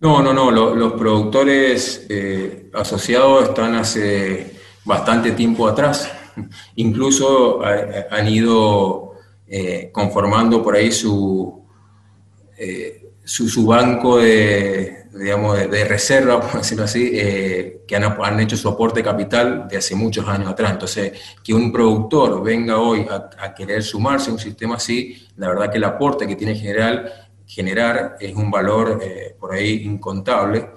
Speaker 7: No, no, no. los productores eh, asociados están hace bastante tiempo atrás. Incluso han ido eh, conformando por ahí su, eh, su, banco de, digamos, de, reserva, por decirlo así, que han, han, hecho su aporte capital de hace muchos años atrás. Entonces, que un productor venga hoy a, querer sumarse a un sistema así, la verdad que el aporte que tiene general, generar es un valor eh, por ahí incontable.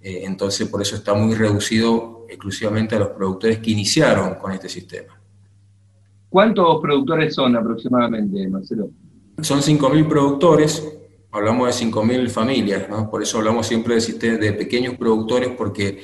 Speaker 7: Eh, entonces, por eso está muy reducido exclusivamente a los productores que iniciaron con este sistema.
Speaker 6: ¿Cuántos productores son aproximadamente, Marcelo?
Speaker 7: Son 5.000 productores, hablamos de 5.000 familias, ¿no? por eso hablamos siempre de, de pequeños productores, porque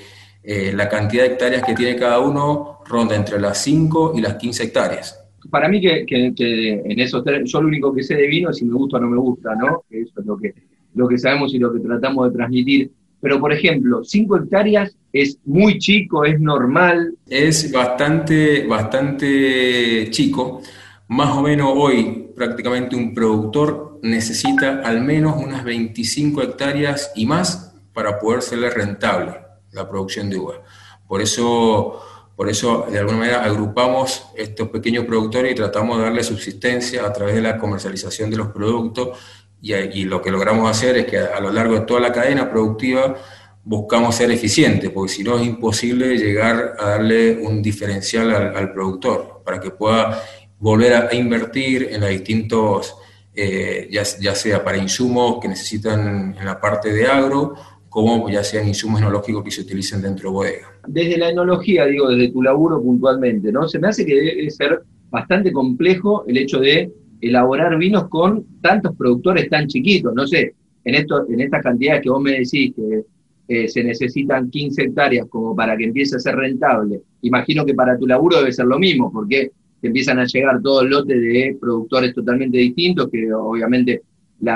Speaker 7: eh, la cantidad de hectáreas que tiene cada uno ronda entre las 5 y las 15 hectáreas.
Speaker 6: Para mí que, en esos yo lo único que sé de vino es si me gusta o no me gusta, ¿no? Eso es lo que, lo que sabemos y lo que tratamos de transmitir. Pero, por ejemplo, 5 hectáreas es muy chico, es normal.
Speaker 7: Es bastante, bastante chico. Más o menos hoy prácticamente un productor necesita al menos unas 25 hectáreas y más para poder serle rentable la producción de uva. Por eso, por eso, de alguna manera, agrupamos estos pequeños productores y tratamos de darle subsistencia a través de la comercialización de los productos y, lo que logramos hacer es que a, lo largo de toda la cadena productiva buscamos ser eficientes, porque si no es imposible llegar a darle un diferencial al, productor para que pueda volver a, invertir en los distintos, eh, ya, sea para insumos que necesitan en la parte de agro como ya sean insumos enológicos que se utilicen dentro de bodega.
Speaker 6: Desde la enología, digo, desde tu laburo puntualmente, ¿no? Se me hace que debe ser bastante complejo el hecho de elaborar vinos con tantos productores tan chiquitos, no sé, en, esto, en estas cantidades que vos me decís, que eh, se necesitan 15 hectáreas como para que empiece a ser rentable. Imagino que para tu laburo debe ser lo mismo, porque te empiezan a llegar todo el lote de productores totalmente distintos, que obviamente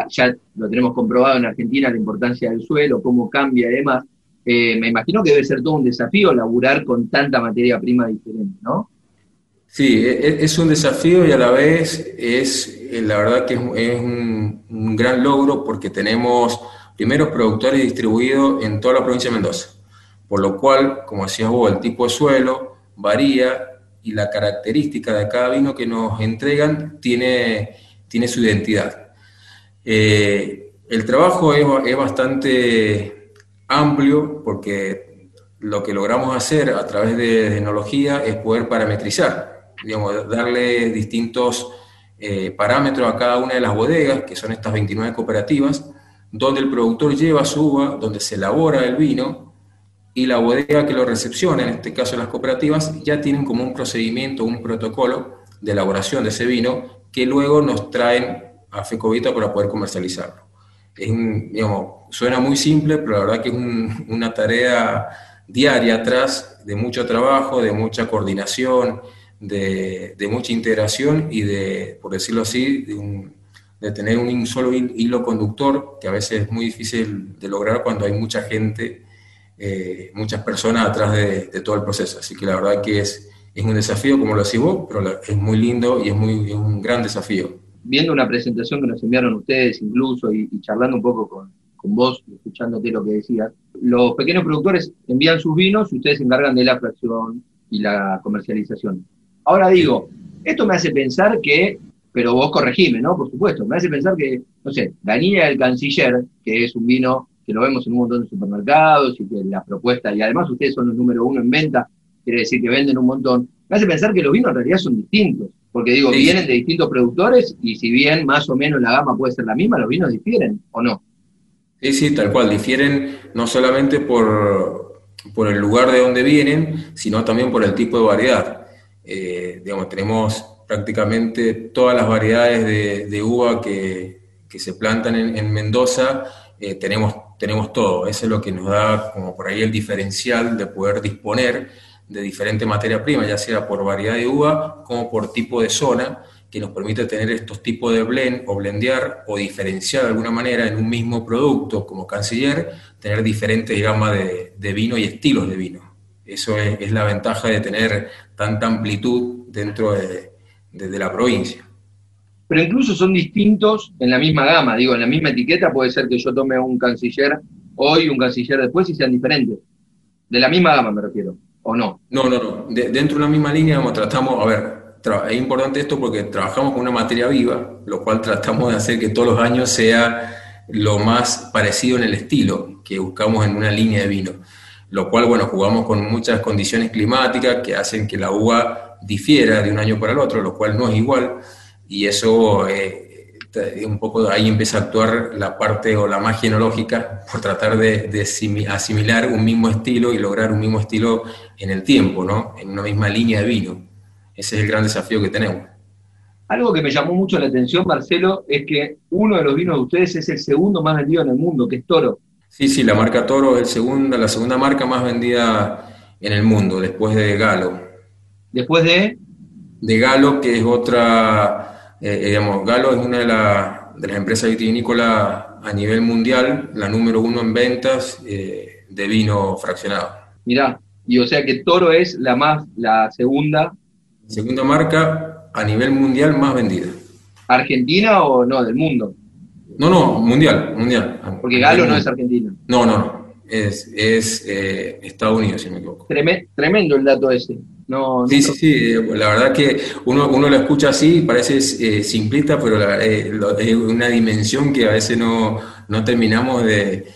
Speaker 6: ya lo tenemos comprobado en Argentina, la importancia del suelo, cómo cambia y demás. Eh, me imagino que debe ser todo un desafío laburar con tanta materia prima diferente, ¿no?
Speaker 7: Sí, e, e, es un desafío y a la vez es, eh, la verdad que es, un, gran logro porque tenemos primeros productores distribuidos en toda la provincia de Mendoza. Por lo cual, como decías vos, el tipo de suelo varía y la característica de cada vino que nos entregan tiene, tiene su identidad. Eh, el trabajo es, bastante amplio porque lo que logramos hacer a través de tecnología es poder parametrizar, digamos, darle distintos eh, parámetros a cada una de las bodegas, que son estas 29 cooperativas, donde el productor lleva su uva, donde se elabora el vino, y la bodega que lo recepciona, en este caso las cooperativas, ya tienen como un procedimiento, un protocolo de elaboración de ese vino que luego nos traen a Fecovita para poder comercializarlo. Es suena muy simple, pero la verdad que es una tarea diaria atrás de mucho trabajo, de mucha coordinación, de, de mucha integración y de, por decirlo así, de un, de tener un solo hilo conductor, que a veces es muy difícil de lograr cuando hay mucha gente, eh, muchas personas atrás de, todo el proceso. Así que la verdad que es, es un desafío, como lo decís vos, pero es muy lindo y es, muy, un gran desafío.
Speaker 6: Viendo una presentación que nos enviaron ustedes incluso y, charlando un poco con, con vos, escuchándote lo que decías, los pequeños productores envían sus vinos y ustedes se encargan de la fracción y la comercialización. Ahora digo, esto me hace pensar que pero vos corregime, ¿no? Por supuesto. Me hace pensar que, no sé, la niña del canciller, que es un vino que lo vemos en un montón de supermercados y que la propuesta, y además ustedes son los número uno en venta, quiere decir que venden un montón, me hace pensar que los vinos en realidad son distintos. Porque digo, vienen de distintos productores y si bien más o menos la gama puede ser la misma, los vinos difieren, ¿o no?
Speaker 7: Sí, sí, tal cual. Difieren no solamente por, por el lugar de donde vienen, sino también por el tipo de variedad. Eh, digamos, tenemos prácticamente todas las variedades de, uva que, se plantan en, Mendoza, eh, tenemos, tenemos todo. Eso es lo que nos da como por ahí el diferencial de poder disponer de diferente materia prima, ya sea por variedad de uva como por tipo de zona, que nos permite tener estos tipos de blend o blendear o diferenciar de alguna manera en un mismo producto como canciller, tener diferentes gamas de, vino y estilos de vino. Eso es, la ventaja de tener tanta amplitud dentro de, la provincia.
Speaker 6: Pero incluso son distintos en la misma gama, digo, en la misma etiqueta puede ser que yo tome un canciller hoy un canciller después y sean diferentes. De la misma gama me refiero, ¿o no?
Speaker 7: No, no, no. dentro de la misma línea tratamos, a ver, es importante esto porque trabajamos con una materia viva, lo cual tratamos de hacer que todos los años sea lo más parecido en el estilo que buscamos en una línea de vino. Lo cual, bueno, jugamos con muchas condiciones climáticas que hacen que la uva difiera de un año para el otro, lo cual no es igual, y eso eh, un poco ahí empieza a actuar la parte o la magia enológica por tratar de, asimilar un mismo estilo y lograr un mismo estilo en el tiempo, ¿no? En una misma línea de vino. Ese es el gran desafío que tenemos.
Speaker 6: Algo que me llamó mucho la atención, Marcelo, es que uno de los vinos de ustedes es el segundo más vendido en el mundo, que es Toro.
Speaker 7: Sí, sí, la marca Toro es segunda, la segunda marca más vendida en el mundo, después de Galo.
Speaker 6: Después de...
Speaker 7: De Galo, que es otra, eh, eh, digamos, Galo es una de, de, las empresas vitivinícolas a nivel mundial, la número uno en ventas eh, de vino fraccionado.
Speaker 6: Mirá, y o sea que Toro es la más, la segunda.
Speaker 7: Segunda marca a nivel mundial más vendida.
Speaker 6: ¿Argentina o no, del mundo?
Speaker 7: No, no, mundial, mundial.
Speaker 6: Porque Galo no es argentino.
Speaker 7: No, no, no. Es, es Estados Unidos, si me equivoco.
Speaker 6: Tremendo el dato ese. No,
Speaker 7: sí, sí, sí, la verdad que uno, uno lo escucha así, parece eh, simplista, pero eh, es una dimensión que a veces no, terminamos de,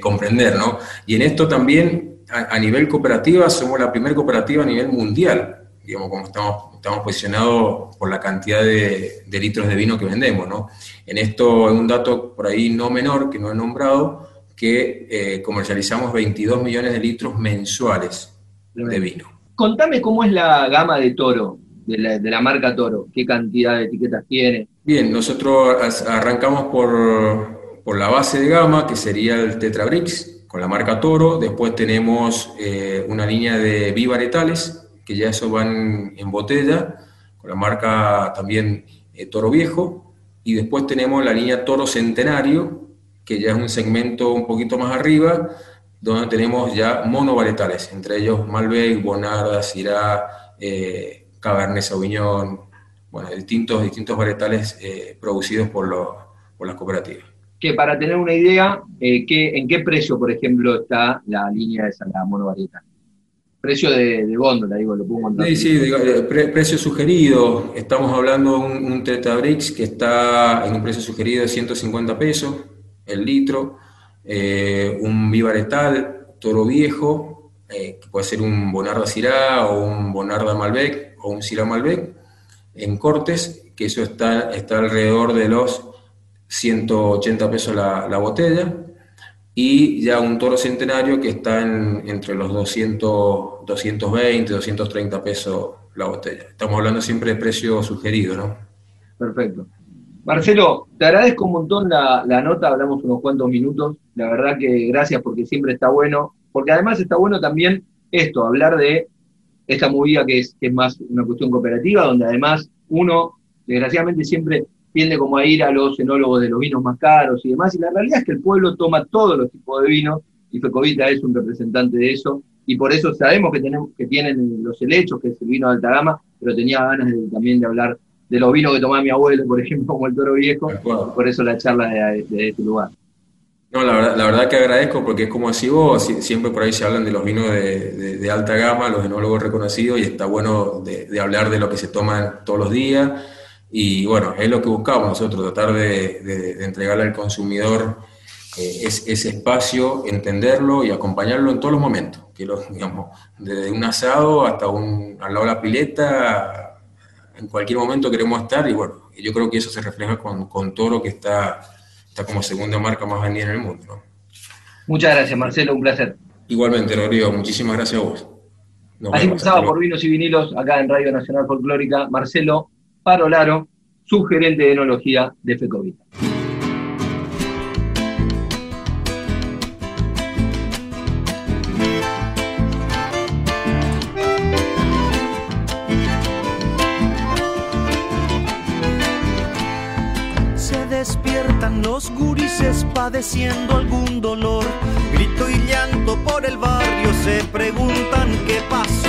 Speaker 7: comprender, ¿no? Y en esto también, a, nivel cooperativa, somos la primera cooperativa a nivel mundial, digamos, como estamos, estamos posicionados por la cantidad de, litros de vino que vendemos, ¿no? En esto es un dato por ahí no menor que no he nombrado, que eh, comercializamos 22 millones de litros mensuales de vino.
Speaker 6: Contame cómo es la gama de Toro, de la, marca Toro, qué cantidad de etiquetas tiene.
Speaker 7: Bien, nosotros arrancamos por, la base de gama, que sería el Tetra Brix, con la marca Toro. Después tenemos eh, una línea de bivaretales, que ya eso van en botella, con la marca también eh, Toro Viejo. Y después tenemos la línea Toro Centenario, que ya es un segmento un poquito más arriba, donde tenemos ya monovaretales, entre ellos Malbec, Bonarda, Syrah, eh, Cabernet Sauvignon, bueno, distintos, distintos varietales eh, producidos por, por las cooperativas.
Speaker 6: Que para tener una idea, eh, ¿en qué precio, por ejemplo, está la línea de la monovarietal? Precio de, de góndola, digo, lo puedo encontrar.
Speaker 7: Sí, sí, eh, precio sugerido. Estamos hablando de un, un Brix que está en un precio sugerido de 150 pesos el litro. Eh, un Vivaretal Toro Viejo, que puede ser un Bonarda Syrah o un Bonarda Malbec o un Syrah Malbec, en cortes, que eso está, está alrededor de los 180 pesos la, botella, y ya un toro centenario que está en, entre los 200, 220, 230 pesos la botella. Estamos hablando siempre de precio sugerido, ¿no?
Speaker 6: Perfecto. Marcelo, te agradezco un montón la, la, nota, hablamos unos cuantos minutos. La verdad que gracias porque siempre está bueno, porque además está bueno también esto, hablar de esta movida que es, más una cuestión cooperativa, donde además uno, desgraciadamente, siempre tiende como a ir a los enólogos de los vinos más caros y demás, y la realidad es que el pueblo toma todos los tipos de vinos, y Fecovita es un representante de eso, y por eso sabemos que, tenemos, que tienen los helechos, que es el vino de alta gama, pero tenía ganas también de hablar de los vinos que tomaba mi abuelo, por ejemplo, como el toro viejo, por eso la charla de este lugar.
Speaker 7: No, la verdad, la verdad que agradezco porque es como así vos, siempre por ahí se hablan de los vinos de, alta gama, los enólogos reconocidos, y está bueno de, hablar de lo que se toman todos los días. Y bueno, es lo que buscamos nosotros, tratar de, entregarle al consumidor eh, ese espacio, entenderlo y acompañarlo en todos los momentos. Que lo, digamos, desde un asado hasta un, al lado de la pileta, en cualquier momento queremos estar, y bueno, yo creo que eso se refleja con, con Toro, que está está como segunda marca más vendida en el mundo.
Speaker 6: Muchas gracias, Marcelo, un placer.
Speaker 7: Igualmente, Rodrigo, muchísimas gracias a vos.
Speaker 6: Así pasaba por Vinos y Vinilos acá en Radio Nacional Folclórica, Marcelo Parolaro, subgerente de enología de FECOVITA.
Speaker 8: Los gurises padeciendo algún dolor. Grito y llanto por el barrio, se preguntan qué pasó.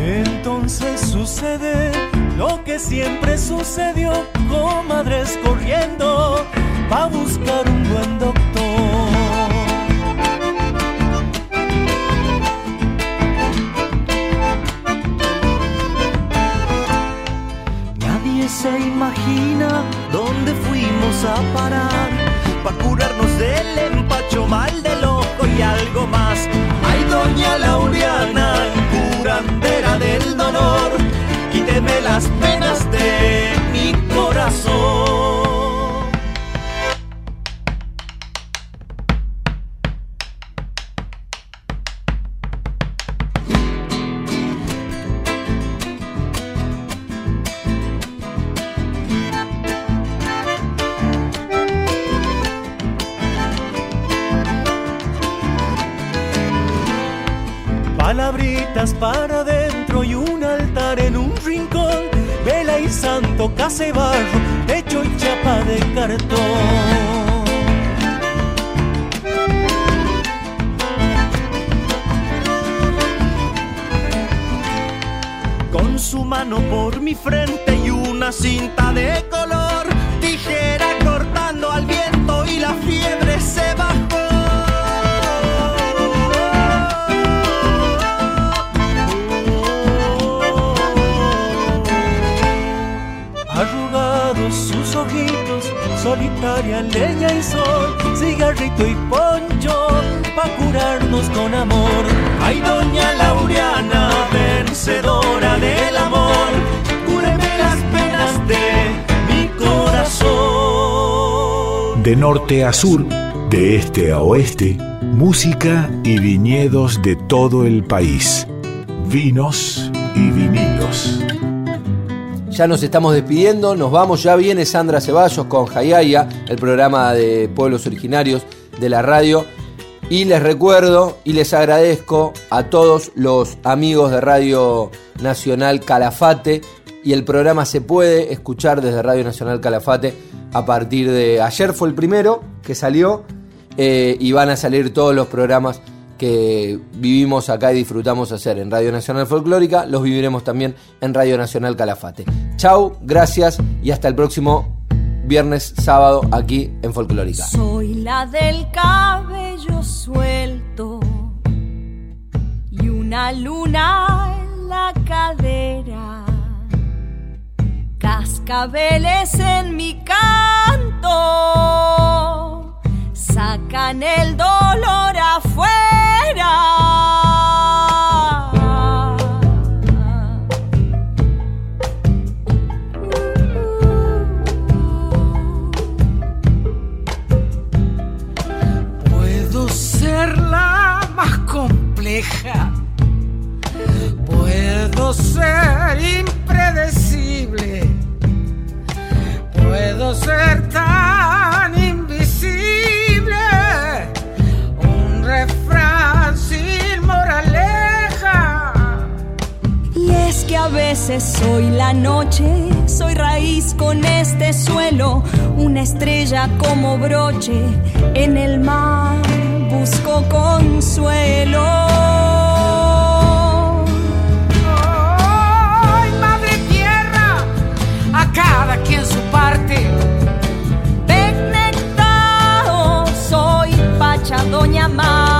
Speaker 8: Entonces sucede lo que siempre sucedió, comadres corriendo a buscar un buen doctor. Se imagina dónde fuimos a parar para curarnos del empacho mal del ojo y algo más. Ay, doña Laureana, curandera del dolor, quíteme las penas de mi corazón. De
Speaker 3: norte a sur, de este a oeste, música y viñedos de todo el país, vinos y vinilos.
Speaker 1: Ya nos estamos despidiendo, nos vamos, ya viene Sandra Ceballos con Jayaya, el programa de pueblos originarios de la radio. Y les recuerdo y les agradezco a todos los amigos de Radio Nacional Calafate. Y el programa se puede escuchar desde Radio Nacional Calafate a partir de ayer fue el primero que salió eh, y van a salir todos los programas que vivimos acá y disfrutamos hacer en Radio Nacional Folclórica, los viviremos también en Radio Nacional Calafate. Chau, gracias y hasta el próximo viernes, sábado aquí en Folclórica.
Speaker 9: Soy la del cabello suelto y una luna en la cadera, cascabeles en mi canto, sacan el dolor afuera.
Speaker 10: Puedo ser impredecible. Puedo ser tan invisible. Un refrán sin moraleja.
Speaker 9: Y es que a veces soy la noche, soy raíz con este suelo, una estrella como broche en el mar busco consuelo. Doña madre,